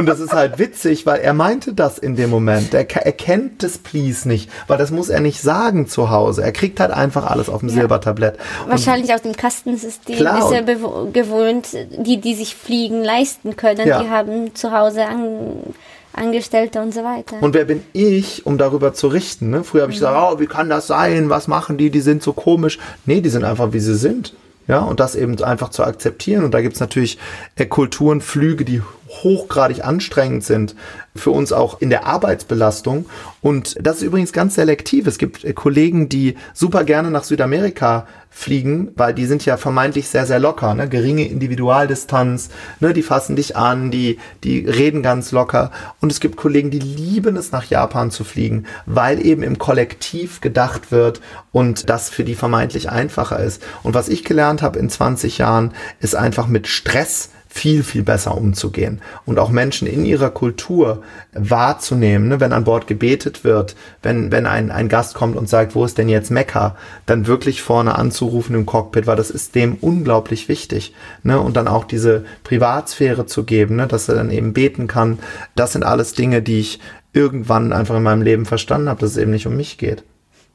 C: Und das ist halt witzig, weil er meinte das in dem Moment. Er, er kennt das Please nicht, weil das muss er nicht sagen zu Hause. Er kriegt halt einfach alles auf dem ja. Silbertablett.
B: Wahrscheinlich aus dem Kastensystem klar, ist er gewohnt, die, die sich Fliegen leisten können, ja. die haben zu Hause an Angestellte und so weiter.
C: Und wer bin ich, um darüber zu richten? Ne? Früher habe ich mhm. gesagt, oh, wie kann das sein? Was machen die? Die sind so komisch. Nee, die sind einfach, wie sie sind. Ja, und das eben einfach zu akzeptieren. Und da gibt es natürlich äh, Kulturenflüge, die hochgradig anstrengend sind für uns auch in der Arbeitsbelastung. Und das ist übrigens ganz selektiv. Es gibt äh, Kollegen, die super gerne nach Südamerika fliegen, weil die sind ja vermeintlich sehr, sehr locker, ne? geringe Individualdistanz, ne? die fassen dich an, die, die reden ganz locker. Und es gibt Kollegen, die lieben es, nach Japan zu fliegen, weil eben im Kollektiv gedacht wird und das für die vermeintlich einfacher ist. Und was ich gelernt habe in 20 Jahren, ist einfach mit Stress viel, viel besser umzugehen und auch Menschen in ihrer Kultur wahrzunehmen. Ne? Wenn an Bord gebetet wird, wenn, wenn ein, ein Gast kommt und sagt, wo ist denn jetzt Mekka, dann wirklich vorne anzurufen im Cockpit, weil das ist dem unglaublich wichtig. Ne? Und dann auch diese Privatsphäre zu geben, ne? dass er dann eben beten kann. Das sind alles Dinge, die ich irgendwann einfach in meinem Leben verstanden habe, dass es eben nicht um mich geht.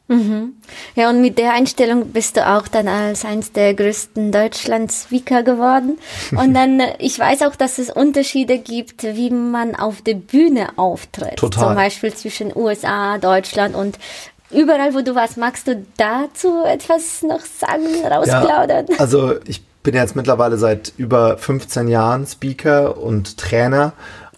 B: Mhm. Ja, und mit der Einstellung bist du auch dann als eins der größten Deutschland-Speaker geworden. Und dann, äh, ich weiß auch, dass es Unterschiede gibt, wie man auf der Bühne auftritt.
C: Total.
B: Zum Beispiel zwischen USA, Deutschland und überall, wo du warst. Magst du dazu etwas noch sagen, rausplaudern?
C: Ja, also ich bin jetzt mittlerweile seit über 15 Jahren Speaker und Trainer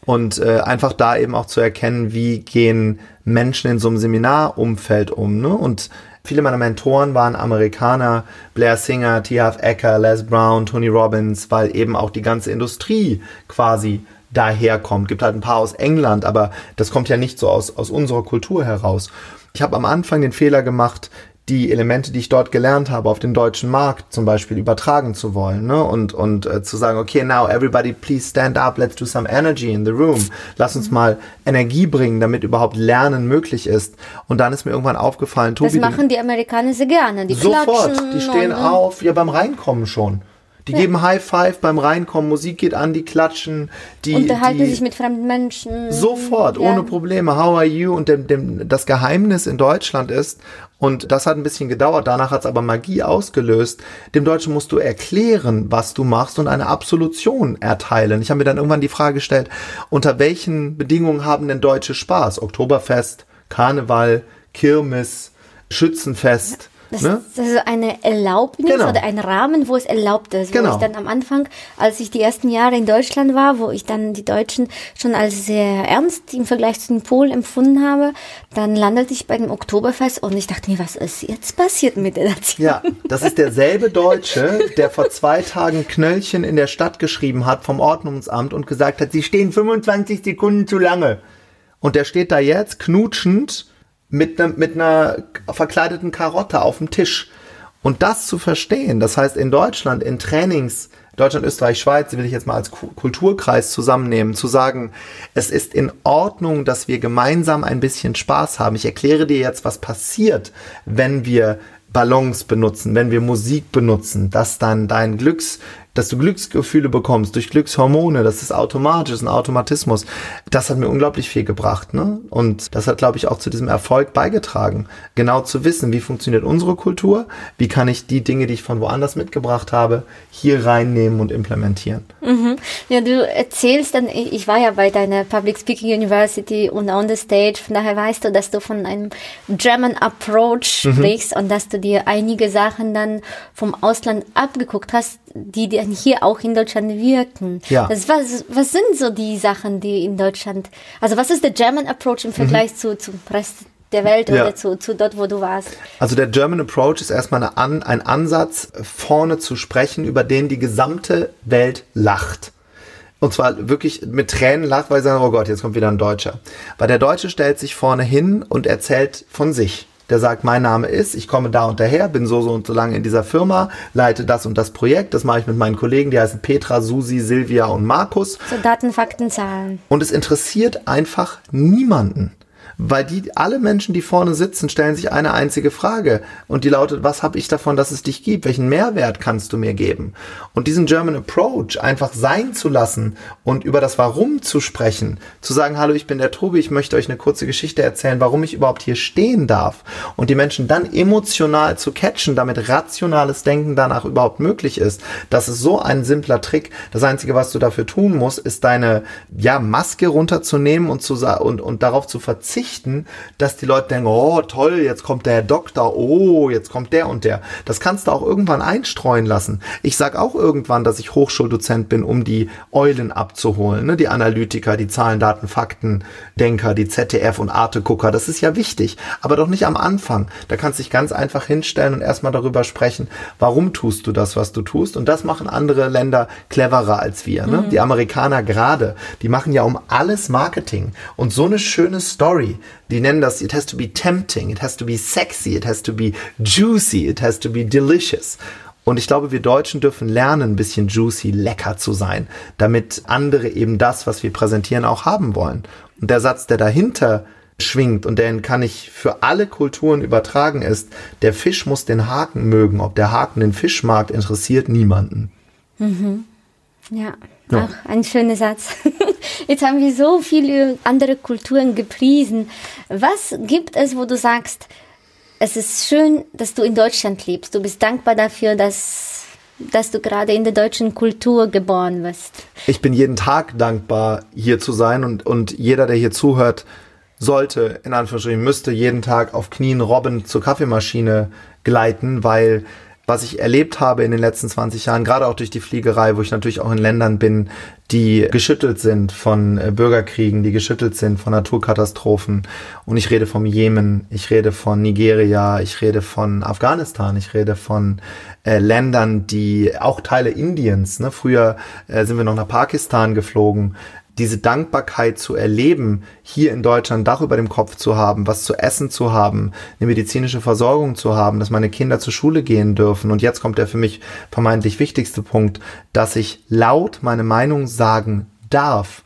C: und äh, einfach da eben auch zu erkennen, wie gehen Menschen in so einem Seminarumfeld um. Ne? Und viele meiner Mentoren waren Amerikaner, Blair Singer, T. Half Ecker, Les Brown, Tony Robbins, weil eben auch die ganze Industrie quasi daherkommt. Gibt halt ein paar aus England, aber das kommt ja nicht so aus, aus unserer Kultur heraus. Ich habe am Anfang den Fehler gemacht, die Elemente, die ich dort gelernt habe, auf den deutschen Markt zum Beispiel übertragen zu wollen ne? und, und äh, zu sagen, okay, now everybody please stand up, let's do some energy in the room. Lass uns mal Energie bringen, damit überhaupt Lernen möglich ist. Und dann ist mir irgendwann aufgefallen,
B: Tobi. Das machen die Amerikaner sehr gerne. Die
C: sofort, die stehen auf, ja beim Reinkommen schon. Die ja. geben High Five beim Reinkommen, Musik geht an, die klatschen, die
B: unterhalten
C: die
B: sich mit fremden Menschen.
C: Sofort, ja. ohne Probleme. How are you? Und dem, dem, das Geheimnis in Deutschland ist, und das hat ein bisschen gedauert, danach hat es aber Magie ausgelöst. Dem Deutschen musst du erklären, was du machst und eine Absolution erteilen. Ich habe mir dann irgendwann die Frage gestellt, unter welchen Bedingungen haben denn Deutsche Spaß? Oktoberfest, Karneval, Kirmes, Schützenfest.
B: Das
C: ne?
B: ist also eine Erlaubnis
C: Genau.
B: oder ein Rahmen, wo es erlaubt ist. Wo
C: Genau.
B: ich dann am Anfang, als ich die ersten Jahre in Deutschland war, wo ich dann die Deutschen schon als sehr ernst im Vergleich zu den Polen empfunden habe, dann landete ich bei dem Oktoberfest und ich dachte mir, was ist jetzt passiert mit der Nation?
C: Ja, das ist derselbe Deutsche, der vor zwei Tagen Knöllchen in der Stadt geschrieben hat vom Ordnungsamt und gesagt hat, sie stehen 25 Sekunden zu lange. Und der steht da jetzt knutschend mit einer mit einer verkleideten Karotte auf dem Tisch. Und das zu verstehen, das heißt in Deutschland, in Trainings, Deutschland, Österreich, Schweiz, will ich jetzt mal als Ku- Kulturkreis zusammennehmen, zu sagen, es ist in Ordnung, dass wir gemeinsam ein bisschen Spaß haben. Ich erkläre dir jetzt, was passiert, wenn wir Ballons benutzen, wenn wir Musik benutzen, dass dann dein Glücks, dass du Glücksgefühle bekommst durch Glückshormone, das ist automatisch, das ist ein Automatismus. Das hat mir unglaublich viel gebracht, ne? Und das hat, glaube ich, auch zu diesem Erfolg beigetragen. Genau zu wissen, wie funktioniert unsere Kultur, wie kann ich die Dinge, die ich von woanders mitgebracht habe, hier reinnehmen und implementieren.
B: Ja, du erzählst dann, ich war ja bei deiner Public Speaking University und on the stage, von daher weißt du, dass du von einem German Approach
C: Mhm.
B: sprichst und dass du dir einige Sachen dann vom Ausland abgeguckt hast, die dann hier auch in Deutschland wirken.
C: Ja.
B: Das, was, was sind so die Sachen, die in Deutschland, also was ist der German Approach im Vergleich zu, zum Rest der Welt
C: Mhm. Ja.
B: oder zu, zu dort, wo du warst?
C: Also der German Approach ist erstmal eine An ein Ansatz, vorne zu sprechen, über den die gesamte Welt lacht. Und zwar wirklich mit Tränen lacht, weil sie sagen, oh Gott, jetzt kommt wieder ein Deutscher. Weil der Deutsche stellt sich vorne hin und erzählt von sich. Der sagt, mein Name ist, ich komme da und daher, bin so, so und so lange in dieser Firma, leite das und das Projekt. Das mache ich mit meinen Kollegen, die heißen Petra, Susi, Silvia und Markus.
B: So Daten, Fakten, Zahlen.
C: Und es interessiert einfach niemanden. Weil die, alle Menschen, die vorne sitzen, stellen sich eine einzige Frage. Und die lautet, was habe ich davon, dass es dich gibt? Welchen Mehrwert kannst du mir geben? Und diesen German Approach einfach sein zu lassen und über das Warum zu sprechen, zu sagen, hallo, ich bin der Tobi, ich möchte euch eine kurze Geschichte erzählen, warum ich überhaupt hier stehen darf. Und die Menschen dann emotional zu catchen, damit rationales Denken danach überhaupt möglich ist. Das ist so ein simpler Trick. Das Einzige, was du dafür tun musst, ist deine, ja, Maske runterzunehmen und zu, und, und darauf zu verzichten, dass die Leute denken, oh, toll, jetzt kommt der Herr Doktor, oh, jetzt kommt der und der. Das kannst du auch irgendwann einstreuen lassen. Ich sag auch irgendwann, dass ich Hochschuldozent bin, um die Eulen abzuholen, ne? die Analytiker, die Zahlen, Daten, Fakten, Denker, die ZDF und Arte-Gucker. Das ist ja wichtig, aber doch nicht am Anfang. Da kannst du dich ganz einfach hinstellen und erstmal darüber sprechen, warum tust du das, was du tust. Und das machen andere Länder cleverer als wir. Ne? Die Amerikaner gerade, die machen ja um alles Marketing. Und so eine schöne Story, die nennen das, it has to be tempting, it has to be sexy, it has to be juicy, it has to be delicious. Und ich glaube, wir Deutschen dürfen lernen, ein bisschen juicy, lecker zu sein, damit andere eben das, was wir präsentieren, auch haben wollen. Und der Satz, der dahinter schwingt und den kann ich für alle Kulturen übertragen ist, der Fisch muss den Haken mögen. Ob der Haken den Fisch mag, interessiert niemanden.
B: Ja,
C: Ja.
B: auch ein schöner Satz. Jetzt haben wir so viele andere Kulturen gepriesen. Was gibt es, wo du sagst, es ist schön, dass du in Deutschland lebst. Du bist dankbar dafür, dass, dass du gerade in der deutschen Kultur geboren wirst.
C: Ich bin jeden Tag dankbar, hier zu sein und, und jeder, der hier zuhört, sollte, in Anführungsstrichen, müsste jeden Tag auf Knien robbend zur Kaffeemaschine gleiten, weil was ich erlebt habe in den letzten 20 Jahren, gerade auch durch die Fliegerei, wo ich natürlich auch in Ländern bin, die geschüttelt sind von äh, Bürgerkriegen, die geschüttelt sind von Naturkatastrophen. Und ich rede vom Jemen, ich rede von Nigeria, ich rede von Afghanistan, ich rede von äh, Ländern, die auch Teile Indiens, ne? früher äh, sind wir noch nach Pakistan geflogen, diese Dankbarkeit zu erleben, hier in Deutschland Dach über dem Kopf zu haben, was zu essen zu haben, eine medizinische Versorgung zu haben, dass meine Kinder zur Schule gehen dürfen. Und jetzt kommt der für mich vermeintlich wichtigste Punkt, dass ich laut meine Meinung sagen darf,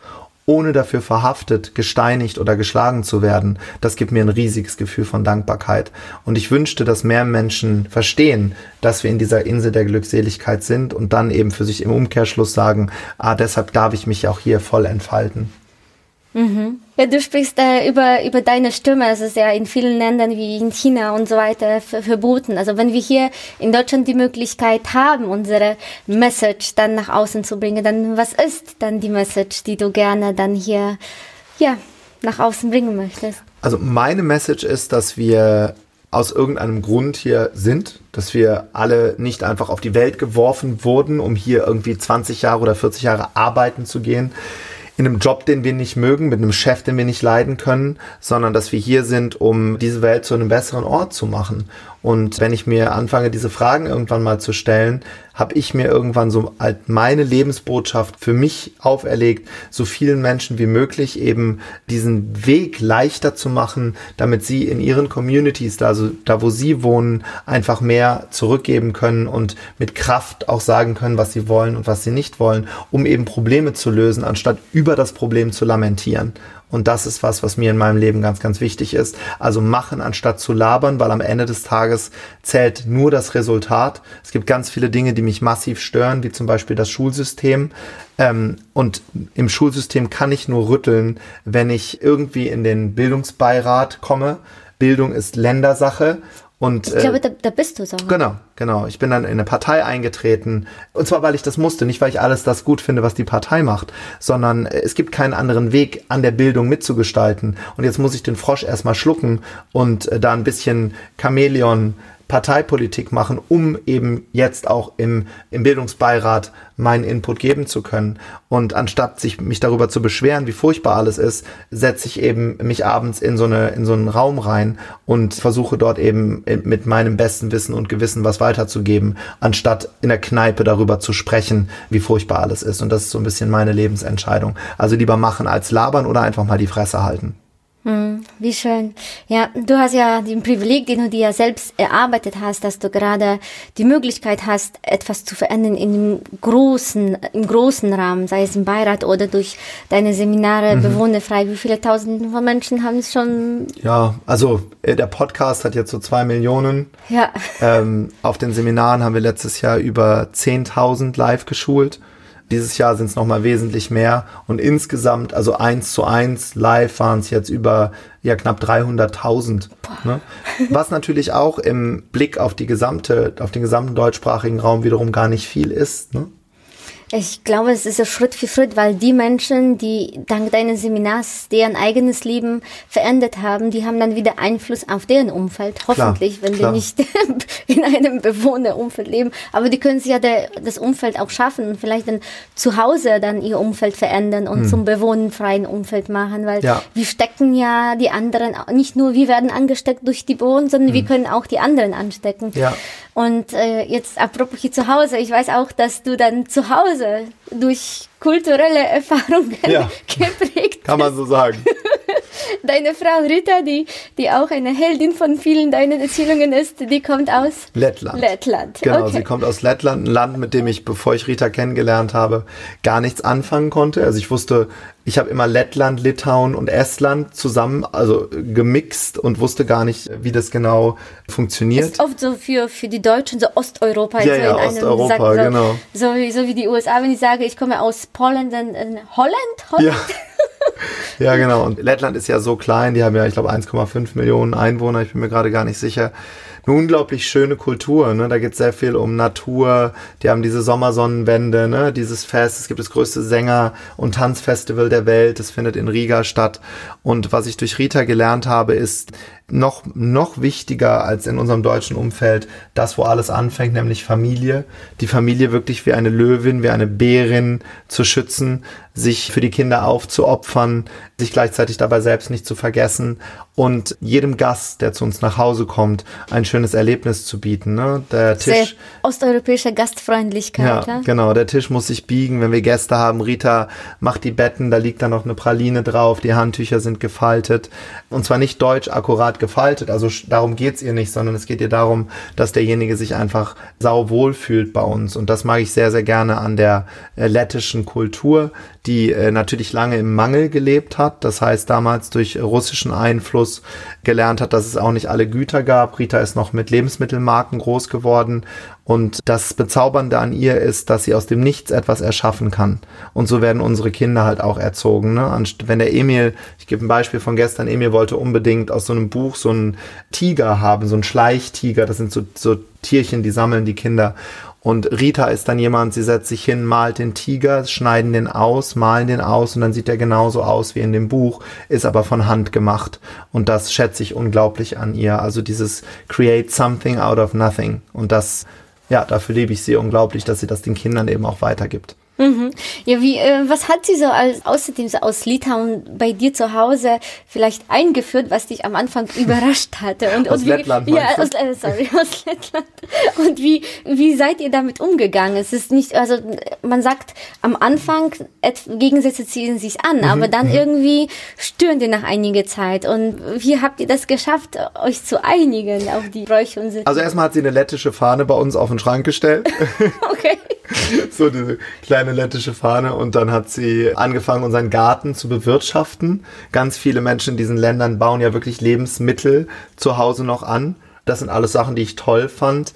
C: ohne dafür verhaftet, gesteinigt oder geschlagen zu werden. Das gibt mir ein riesiges Gefühl von Dankbarkeit. Und ich wünschte, dass mehr Menschen verstehen, dass wir in dieser Insel der Glückseligkeit sind und dann eben für sich im Umkehrschluss sagen, ah, deshalb darf ich mich auch hier voll entfalten.
B: Ja, du sprichst äh, über, über deine Stimme. Es ist ja in vielen Ländern wie in China und so weiter ver- verboten. Also wenn wir hier in Deutschland die Möglichkeit haben, unsere Message dann nach außen zu bringen, dann was ist dann die Message, die du gerne dann hier ja, nach außen bringen möchtest?
C: Also meine Message ist, dass wir aus irgendeinem Grund hier sind, dass wir alle nicht einfach auf die Welt geworfen wurden, um hier irgendwie 20 Jahre oder 40 Jahre arbeiten zu gehen in einem Job, den wir nicht mögen, mit einem Chef, den wir nicht leiden können, sondern dass wir hier sind, um diese Welt zu einem besseren Ort zu machen. Und wenn ich mir anfange, diese Fragen irgendwann mal zu stellen, habe ich mir irgendwann so halt meine Lebensbotschaft für mich auferlegt, so vielen Menschen wie möglich eben diesen Weg leichter zu machen, damit sie in ihren Communities, also da wo sie wohnen, einfach mehr zurückgeben können und mit Kraft auch sagen können, was sie wollen und was sie nicht wollen, um eben Probleme zu lösen, anstatt über das Problem zu lamentieren. Und das ist was, was mir in meinem Leben ganz, ganz wichtig ist. Also machen anstatt zu labern, weil am Ende des Tages zählt nur das Resultat. Es gibt ganz viele Dinge, die mich massiv stören, wie zum Beispiel das Schulsystem. Ähm, und im Schulsystem kann ich nur rütteln, wenn ich irgendwie in den Bildungsbeirat komme. Bildung ist Ländersache und,
B: ich glaube, äh, da, da bist du so.
C: Genau, genau. Ich bin dann in eine Partei eingetreten. Und zwar, weil ich das musste, nicht weil ich alles das gut finde, was die Partei macht, sondern es gibt keinen anderen Weg, an der Bildung mitzugestalten. Und jetzt muss ich den Frosch erstmal schlucken und äh, da ein bisschen Chamäleon Parteipolitik machen, um eben jetzt auch im, im Bildungsbeirat meinen Input geben zu können. Und anstatt sich mich darüber zu beschweren, wie furchtbar alles ist, setze ich eben mich abends in so eine in so einen Raum rein und versuche dort eben mit meinem besten Wissen und Gewissen was weiterzugeben, anstatt in der Kneipe darüber zu sprechen, wie furchtbar alles ist. Und das ist so ein bisschen meine Lebensentscheidung. Also lieber machen als labern oder einfach mal die Fresse halten.
B: Hm, wie schön. Ja, du hast ja den Privileg, den du dir selbst erarbeitet hast, dass du gerade die Möglichkeit hast, etwas zu verändern in dem großen, im großen Rahmen, sei es im Beirat oder durch deine Seminare mhm. bewohnerfrei. Wie viele Tausende von Menschen haben es schon?
C: Ja, also äh, der Podcast hat jetzt so zwei Millionen.
B: Ja.
C: Ähm, auf den Seminaren haben wir letztes Jahr über 10.000 live geschult. Dieses Jahr sind es nochmal wesentlich mehr. Und insgesamt, also eins zu eins live waren es jetzt über ja knapp 300.000. Ne? Was natürlich auch im Blick auf die gesamte, auf den gesamten deutschsprachigen Raum wiederum gar nicht viel ist. Ne?
B: Ich glaube, es ist ja Schritt für Schritt, weil die Menschen, die dank deines Seminars deren eigenes Leben verändert haben, die haben dann wieder Einfluss auf deren Umfeld, hoffentlich, klar, wenn klar. die nicht in einem Bewohnerumfeld leben. Aber die können sich ja der, das Umfeld auch schaffen und vielleicht dann zu Hause dann ihr Umfeld verändern und hm. zum bewohnenfreien Umfeld machen, weil ja. wir stecken ja die anderen, nicht nur wir werden angesteckt durch die Bewohner, sondern hm. wir können auch die anderen anstecken.
C: Ja.
B: Und äh, jetzt apropos hier zu Hause, ich weiß auch, dass du dann zu Hause durch kulturelle Erfahrungen ja, geprägt
C: Kann man so sagen.
B: Deine Frau Rita, die, die auch eine Heldin von vielen deinen Erzählungen ist, die kommt aus
C: Lettland.
B: Lettland.
C: Genau, okay. sie kommt aus Lettland, ein Land, mit dem ich, bevor ich Rita kennengelernt habe, gar nichts anfangen konnte. Also ich wusste, ich habe immer Lettland, Litauen und Estland zusammen, also gemixt und wusste gar nicht, wie das genau funktioniert. Das
B: ist oft so für, für die Deutschen, so Osteuropa.
C: Ja, so ja, Osteuropa, einem, so, genau.
B: So wie, so wie die USA, wenn ich sage, ich komme aus Polen, dann Holland? Holland?
C: Ja. ja, genau. Und Lettland ist ja so klein, die haben ja, ich glaube, 1,5 Millionen Einwohner, ich bin mir gerade gar nicht sicher eine unglaublich schöne Kultur. Ne? Da geht es sehr viel um Natur. Die haben diese Sommersonnenwende, ne? dieses Fest. Es gibt das größte Sänger- und Tanzfestival der Welt. Das findet in Riga statt. Und was ich durch Rita gelernt habe, ist, noch, noch wichtiger als in unserem deutschen Umfeld das, wo alles anfängt, nämlich Familie. Die Familie wirklich wie eine Löwin, wie eine Bärin zu schützen, sich für die Kinder aufzuopfern, sich gleichzeitig dabei selbst nicht zu vergessen und jedem Gast, der zu uns nach Hause kommt, ein schönes Erlebnis zu bieten. Ne? Der Tisch. Sehr
B: osteuropäische Gastfreundlichkeit.
C: Ja, ja, genau. Der Tisch muss sich biegen, wenn wir Gäste haben. Rita macht die Betten, da liegt dann noch eine Praline drauf, die Handtücher sind gefaltet. Und zwar nicht deutsch akkurat gefaltet, also darum geht's ihr nicht, sondern es geht ihr darum, dass derjenige sich einfach sauwohl fühlt bei uns. Und das mag ich sehr, sehr gerne an der äh, lettischen Kultur, die äh, natürlich lange im Mangel gelebt hat. Das heißt, damals durch russischen Einfluss gelernt hat, dass es auch nicht alle Güter gab. Rita ist noch mit Lebensmittelmarken groß geworden und das Bezaubernde an ihr ist, dass sie aus dem Nichts etwas erschaffen kann. Und so werden unsere Kinder halt auch erzogen. Ne? Wenn der Emil, ich gebe ein Beispiel von gestern, Emil wollte unbedingt aus so einem Buch so einen Tiger haben, so einen Schleichtiger. Das sind so, so Tierchen, die sammeln die Kinder. Und Rita ist dann jemand, sie setzt sich hin, malt den Tiger, schneiden den aus, malen den aus und dann sieht er genauso aus wie in dem Buch, ist aber von Hand gemacht. Und das schätze ich unglaublich an ihr. Also dieses Create something out of nothing. Und das, ja, dafür liebe ich sie unglaublich, dass sie das den Kindern eben auch weitergibt.
B: Mhm. Ja, wie, äh, was hat sie so als, außerdem so aus Litauen bei dir zu Hause vielleicht eingeführt, was dich am Anfang überrascht hatte?
C: Und, aus und
B: wie,
C: Lettland,
B: Ja, aus, äh, sorry, aus Lettland. Und wie, wie seid ihr damit umgegangen? Es ist nicht, also man sagt am Anfang, Gegensätze ziehen sich an, mhm, aber dann mhm. irgendwie stören die nach einiger Zeit. Und wie habt ihr das geschafft, euch zu einigen auf die Bräuche und Sitten?
C: Also erstmal hat sie eine lettische Fahne bei uns auf den Schrank gestellt.
B: okay.
C: so diese kleine lettische Fahne und dann hat sie angefangen, unseren Garten zu bewirtschaften. Ganz viele Menschen in diesen Ländern bauen ja wirklich Lebensmittel zu Hause noch an. Das sind alles Sachen, die ich toll fand.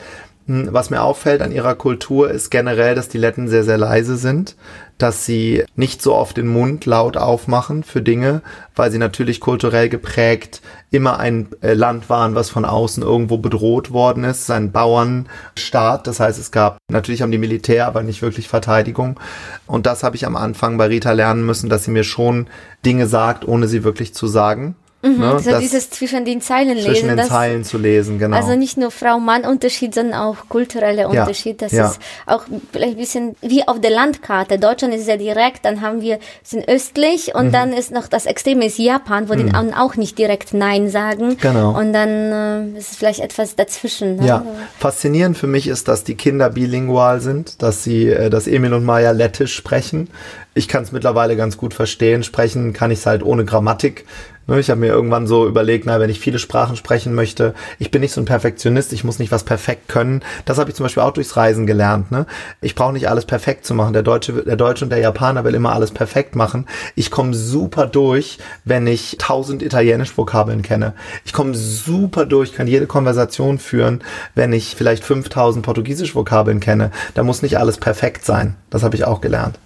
C: Hm, was mir auffällt an ihrer Kultur ist generell, dass die Letten sehr, sehr leise sind, dass sie nicht so oft den Mund laut aufmachen für Dinge, weil sie natürlich kulturell geprägt immer ein äh, Land waren, was von außen irgendwo bedroht worden ist, Es ist ein Bauernstaat. Das heißt, es gab natürlich haben die Militär, aber nicht wirklich Verteidigung. Und das habe ich am Anfang bei Rita lernen müssen, dass sie mir schon Dinge sagt, ohne sie wirklich zu sagen.
B: Mhm, ne, also dieses zwischen den Zeilen
C: lesen. Zwischen den
B: das,
C: Zeilen zu lesen, genau.
B: Also nicht nur Frau-Mann-Unterschied, sondern auch kultureller ja, Unterschied. Das ja. ist auch vielleicht ein bisschen wie auf der Landkarte. Deutschland ist sehr direkt, dann haben wir, sind östlich und mhm. dann ist noch das Extreme ist Japan, wo mhm. die auch nicht direkt Nein sagen.
C: Genau.
B: Und dann äh, ist es vielleicht etwas dazwischen.
C: Ne? Ja, faszinierend für mich ist, dass die Kinder bilingual sind, dass sie, äh, dass Emil und Maya lettisch sprechen. Ich kann es mittlerweile ganz gut verstehen. Sprechen kann ich es halt ohne Grammatik. Ne, ich habe mir irgendwann so überlegt, na, wenn ich viele Sprachen sprechen möchte, ich bin nicht so ein Perfektionist, ich muss nicht was perfekt können. Das habe ich zum Beispiel auch durchs Reisen gelernt. Ne? Ich brauche nicht alles perfekt zu machen. Der Deutsche, der Deutsche und der Japaner will immer alles perfekt machen. Ich komme super durch, wenn ich tausend Italienisch-Vokabeln kenne. Ich komme super durch, kann jede Konversation führen, wenn ich vielleicht 5000 Portugiesisch-Vokabeln kenne. Da muss nicht alles perfekt sein. Das habe ich auch gelernt.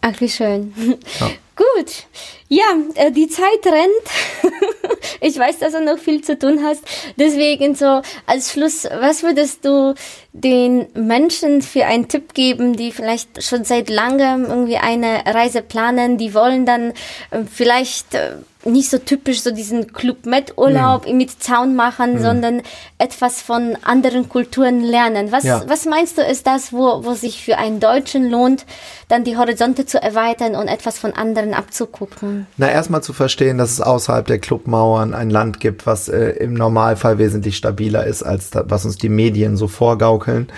B: Ach, wie schön. Ja. Gut. Ja, äh, die Zeit rennt. ich weiß, dass du noch viel zu tun hast. Deswegen so als Schluss, was würdest du den Menschen für einen Tipp geben, die vielleicht schon seit langem irgendwie eine Reise planen, die wollen dann äh, vielleicht äh, nicht so typisch so diesen Club Med Urlaub mhm. mit Zaun machen, mhm. sondern etwas von anderen Kulturen lernen. Was, ja. was meinst du, ist das, wo, wo sich für einen Deutschen lohnt, dann die Horizonte zu erweitern und etwas von anderen abzugucken?
C: Na, erstmal zu verstehen, dass es außerhalb der Clubmauern ein Land gibt, was äh, im Normalfall wesentlich stabiler ist, als das, was uns die Medien so vorgaukeln.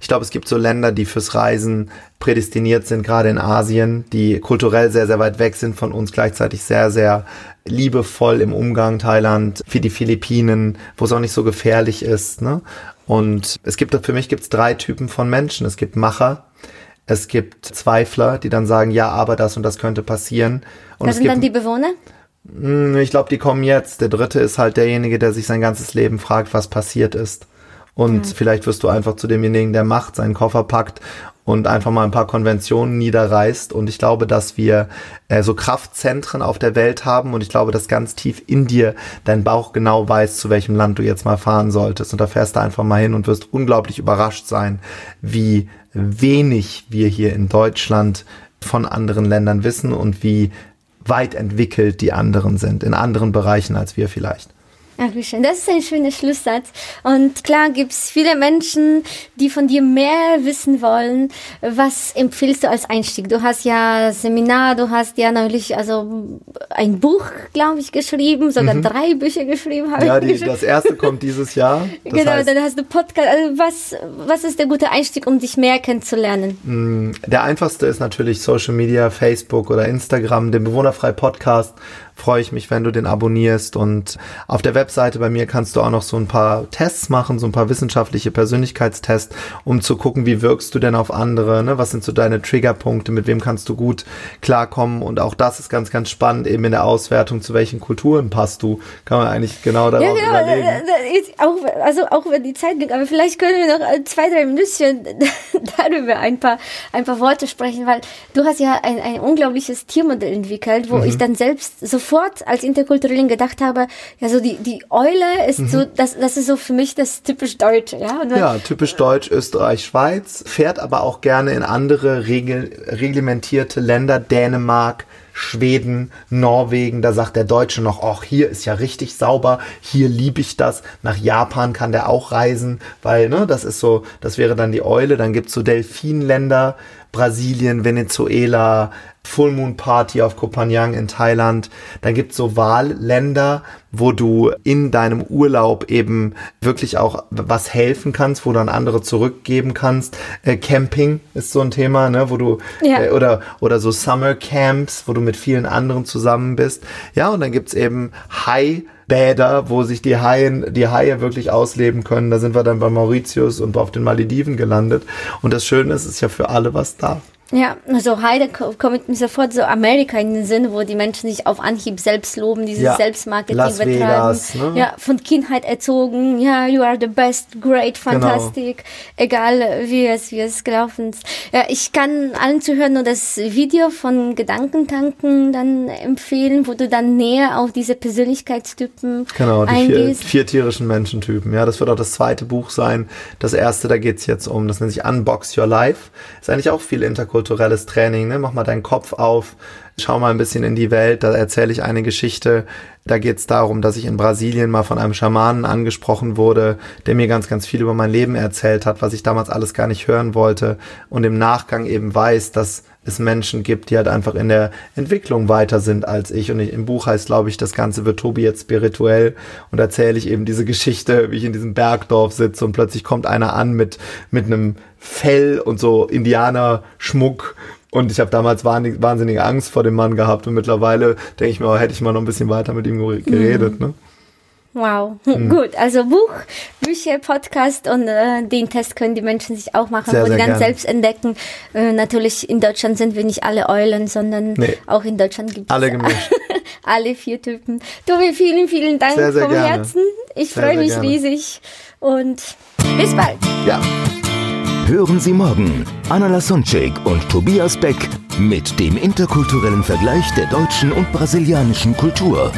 C: Ich glaube, es gibt so Länder, die fürs Reisen prädestiniert sind, gerade in Asien, die kulturell sehr, sehr weit weg sind von uns, gleichzeitig sehr, sehr liebevoll im Umgang. Thailand, wie die Philippinen, wo es auch nicht so gefährlich ist. Ne? Und es gibt, für mich gibt es drei Typen von Menschen. Es gibt Macher, es gibt Zweifler, die dann sagen, ja, aber das und das könnte passieren. Und
B: das sind dann die Bewohner?
C: Hm, ich glaube, die kommen jetzt. Der dritte ist halt derjenige, der sich sein ganzes Leben fragt, was passiert ist. Und mhm. vielleicht wirst du einfach zu demjenigen, der macht, seinen Koffer packt und einfach mal ein paar Konventionen niederreißt. Und ich glaube, dass wir äh, so Kraftzentren auf der Welt haben. Und ich glaube, dass ganz tief in dir dein Bauch genau weiß, zu welchem Land du jetzt mal fahren solltest. Und da fährst du einfach mal hin und wirst unglaublich überrascht sein, wie wenig wir hier in Deutschland von anderen Ländern wissen und wie weit entwickelt die anderen sind, in anderen Bereichen als wir vielleicht.
B: Ach, wie schön. Das ist ein schöner Schlusssatz. Und klar gibt es viele Menschen, die von dir mehr wissen wollen. Was empfiehlst du als Einstieg? Du hast ja Seminar, du hast ja neulich also ein Buch, glaube ich, geschrieben, sogar mhm. drei Bücher geschrieben.
C: Ja, die, das erste kommt dieses Jahr.
B: Das genau, heißt, dann hast du Podcast. Also was, was ist der gute Einstieg, um dich mehr kennenzulernen?
C: Mm, der einfachste ist natürlich Social Media, Facebook oder Instagram, den Bewohnerfrei Podcast freue ich mich, wenn du den abonnierst. Und auf der Webseite bei mir kannst du auch noch so ein paar Tests machen, so ein paar wissenschaftliche Persönlichkeitstests, um zu gucken, wie wirkst du denn auf andere, ne? was sind so deine Triggerpunkte, mit wem kannst du gut klarkommen. Und auch das ist ganz, ganz spannend, eben in der Auswertung, zu welchen Kulturen passt du. Kann man eigentlich genau darauf ja, genau, überlegen.
B: Auch, also auch wenn die Zeit geht, aber vielleicht können wir noch zwei, drei Minuten darüber ein paar, ein paar Worte sprechen, weil du hast ja ein, ein unglaubliches Tiermodell entwickelt, wo mhm. ich dann selbst so sofort als Interkulturellen gedacht habe, ja, so die, die Eule ist mhm. so, das, das ist so für mich das typisch Deutsche, ja.
C: ja, typisch Deutsch, Österreich, Schweiz, fährt aber auch gerne in andere regel, reglementierte Länder, Dänemark, Schweden, Norwegen, da sagt der Deutsche noch, ach, hier ist ja richtig sauber, hier liebe ich das. Nach Japan kann der auch reisen, weil, ne, das ist so, das wäre dann die Eule. Dann gibt's so Delfinländer, Brasilien, Venezuela, Full Moon Party auf Koh Phangan in Thailand. Dann gibt's so Wahlländer, wo du in deinem Urlaub eben wirklich auch was helfen kannst, wo du an andere zurückgeben kannst. Äh, Camping ist so ein Thema, ne, wo du ja. äh, oder oder so Summer Camps, wo du mit vielen anderen zusammen bist. Ja, und dann gibt's eben High Bäder, wo sich die Haien, die Haie wirklich ausleben können. Da sind wir dann bei Mauritius und auf den Malediven gelandet. Und das Schöne ist, es ist ja für alle was da.
B: Ja, also Heide kommt mir sofort so Amerika in den Sinn, wo die Menschen sich auf Anhieb selbst loben, dieses ja. Selbstmarketing
C: Las betreiben. Vegas,
B: ne? Ja, von Kindheit erzogen, ja, you are the best, great, genau. fantastic, genau. egal wie es, wie es gelaufen ist. Ja, ich kann allen zuhören nur das Video von Gedankentanken dann empfehlen, wo du dann näher auf diese Persönlichkeitstypen
C: genau, die. Vier, vier tierischen Menschentypen. Ja, das wird auch das zweite Buch sein. Das erste, da geht's jetzt um, das nennt sich Unbox Your Life. Ist eigentlich auch viel Interkultur kulturelles Training, ne? Mach mal deinen Kopf auf, schau mal ein bisschen in die Welt, da erzähle ich eine Geschichte. Da geht es darum, dass ich in Brasilien mal von einem Schamanen angesprochen wurde, der mir ganz, ganz viel über mein Leben erzählt hat, was ich damals alles gar nicht hören wollte und im Nachgang eben weiß, dass es Menschen gibt, die halt einfach in der Entwicklung weiter sind als ich. Und ich, im Buch heißt, glaube ich, das Ganze wird Tobi jetzt spirituell. Und erzähle ich eben diese Geschichte, wie ich in diesem Bergdorf sitze und plötzlich kommt einer an mit, mit einem Fell und so Indianer-Schmuck. Und ich habe damals wahnsinnige Angst vor dem Mann gehabt und mittlerweile denke ich mir, oh, hätte ich mal noch ein bisschen weiter mit ihm geredet. Mhm. Ne?
B: Wow, mhm. gut. Also Buch, Bücher, Podcast und äh, den Test können die Menschen sich auch machen, sehr, wo sie ganz selbst entdecken. Äh, natürlich in Deutschland sind wir nicht alle Eulen, sondern nee. auch in Deutschland gibt
C: alle es gemischt.
B: alle vier Typen. Tobi, vielen, vielen Dank
C: sehr, sehr
B: vom
C: gerne.
B: Herzen. Ich freue mich gerne. riesig und bis bald.
C: Ja.
A: Hören Sie morgen Anna Lasonczyk und Tobias Beck mit dem interkulturellen Vergleich der deutschen und brasilianischen Kultur.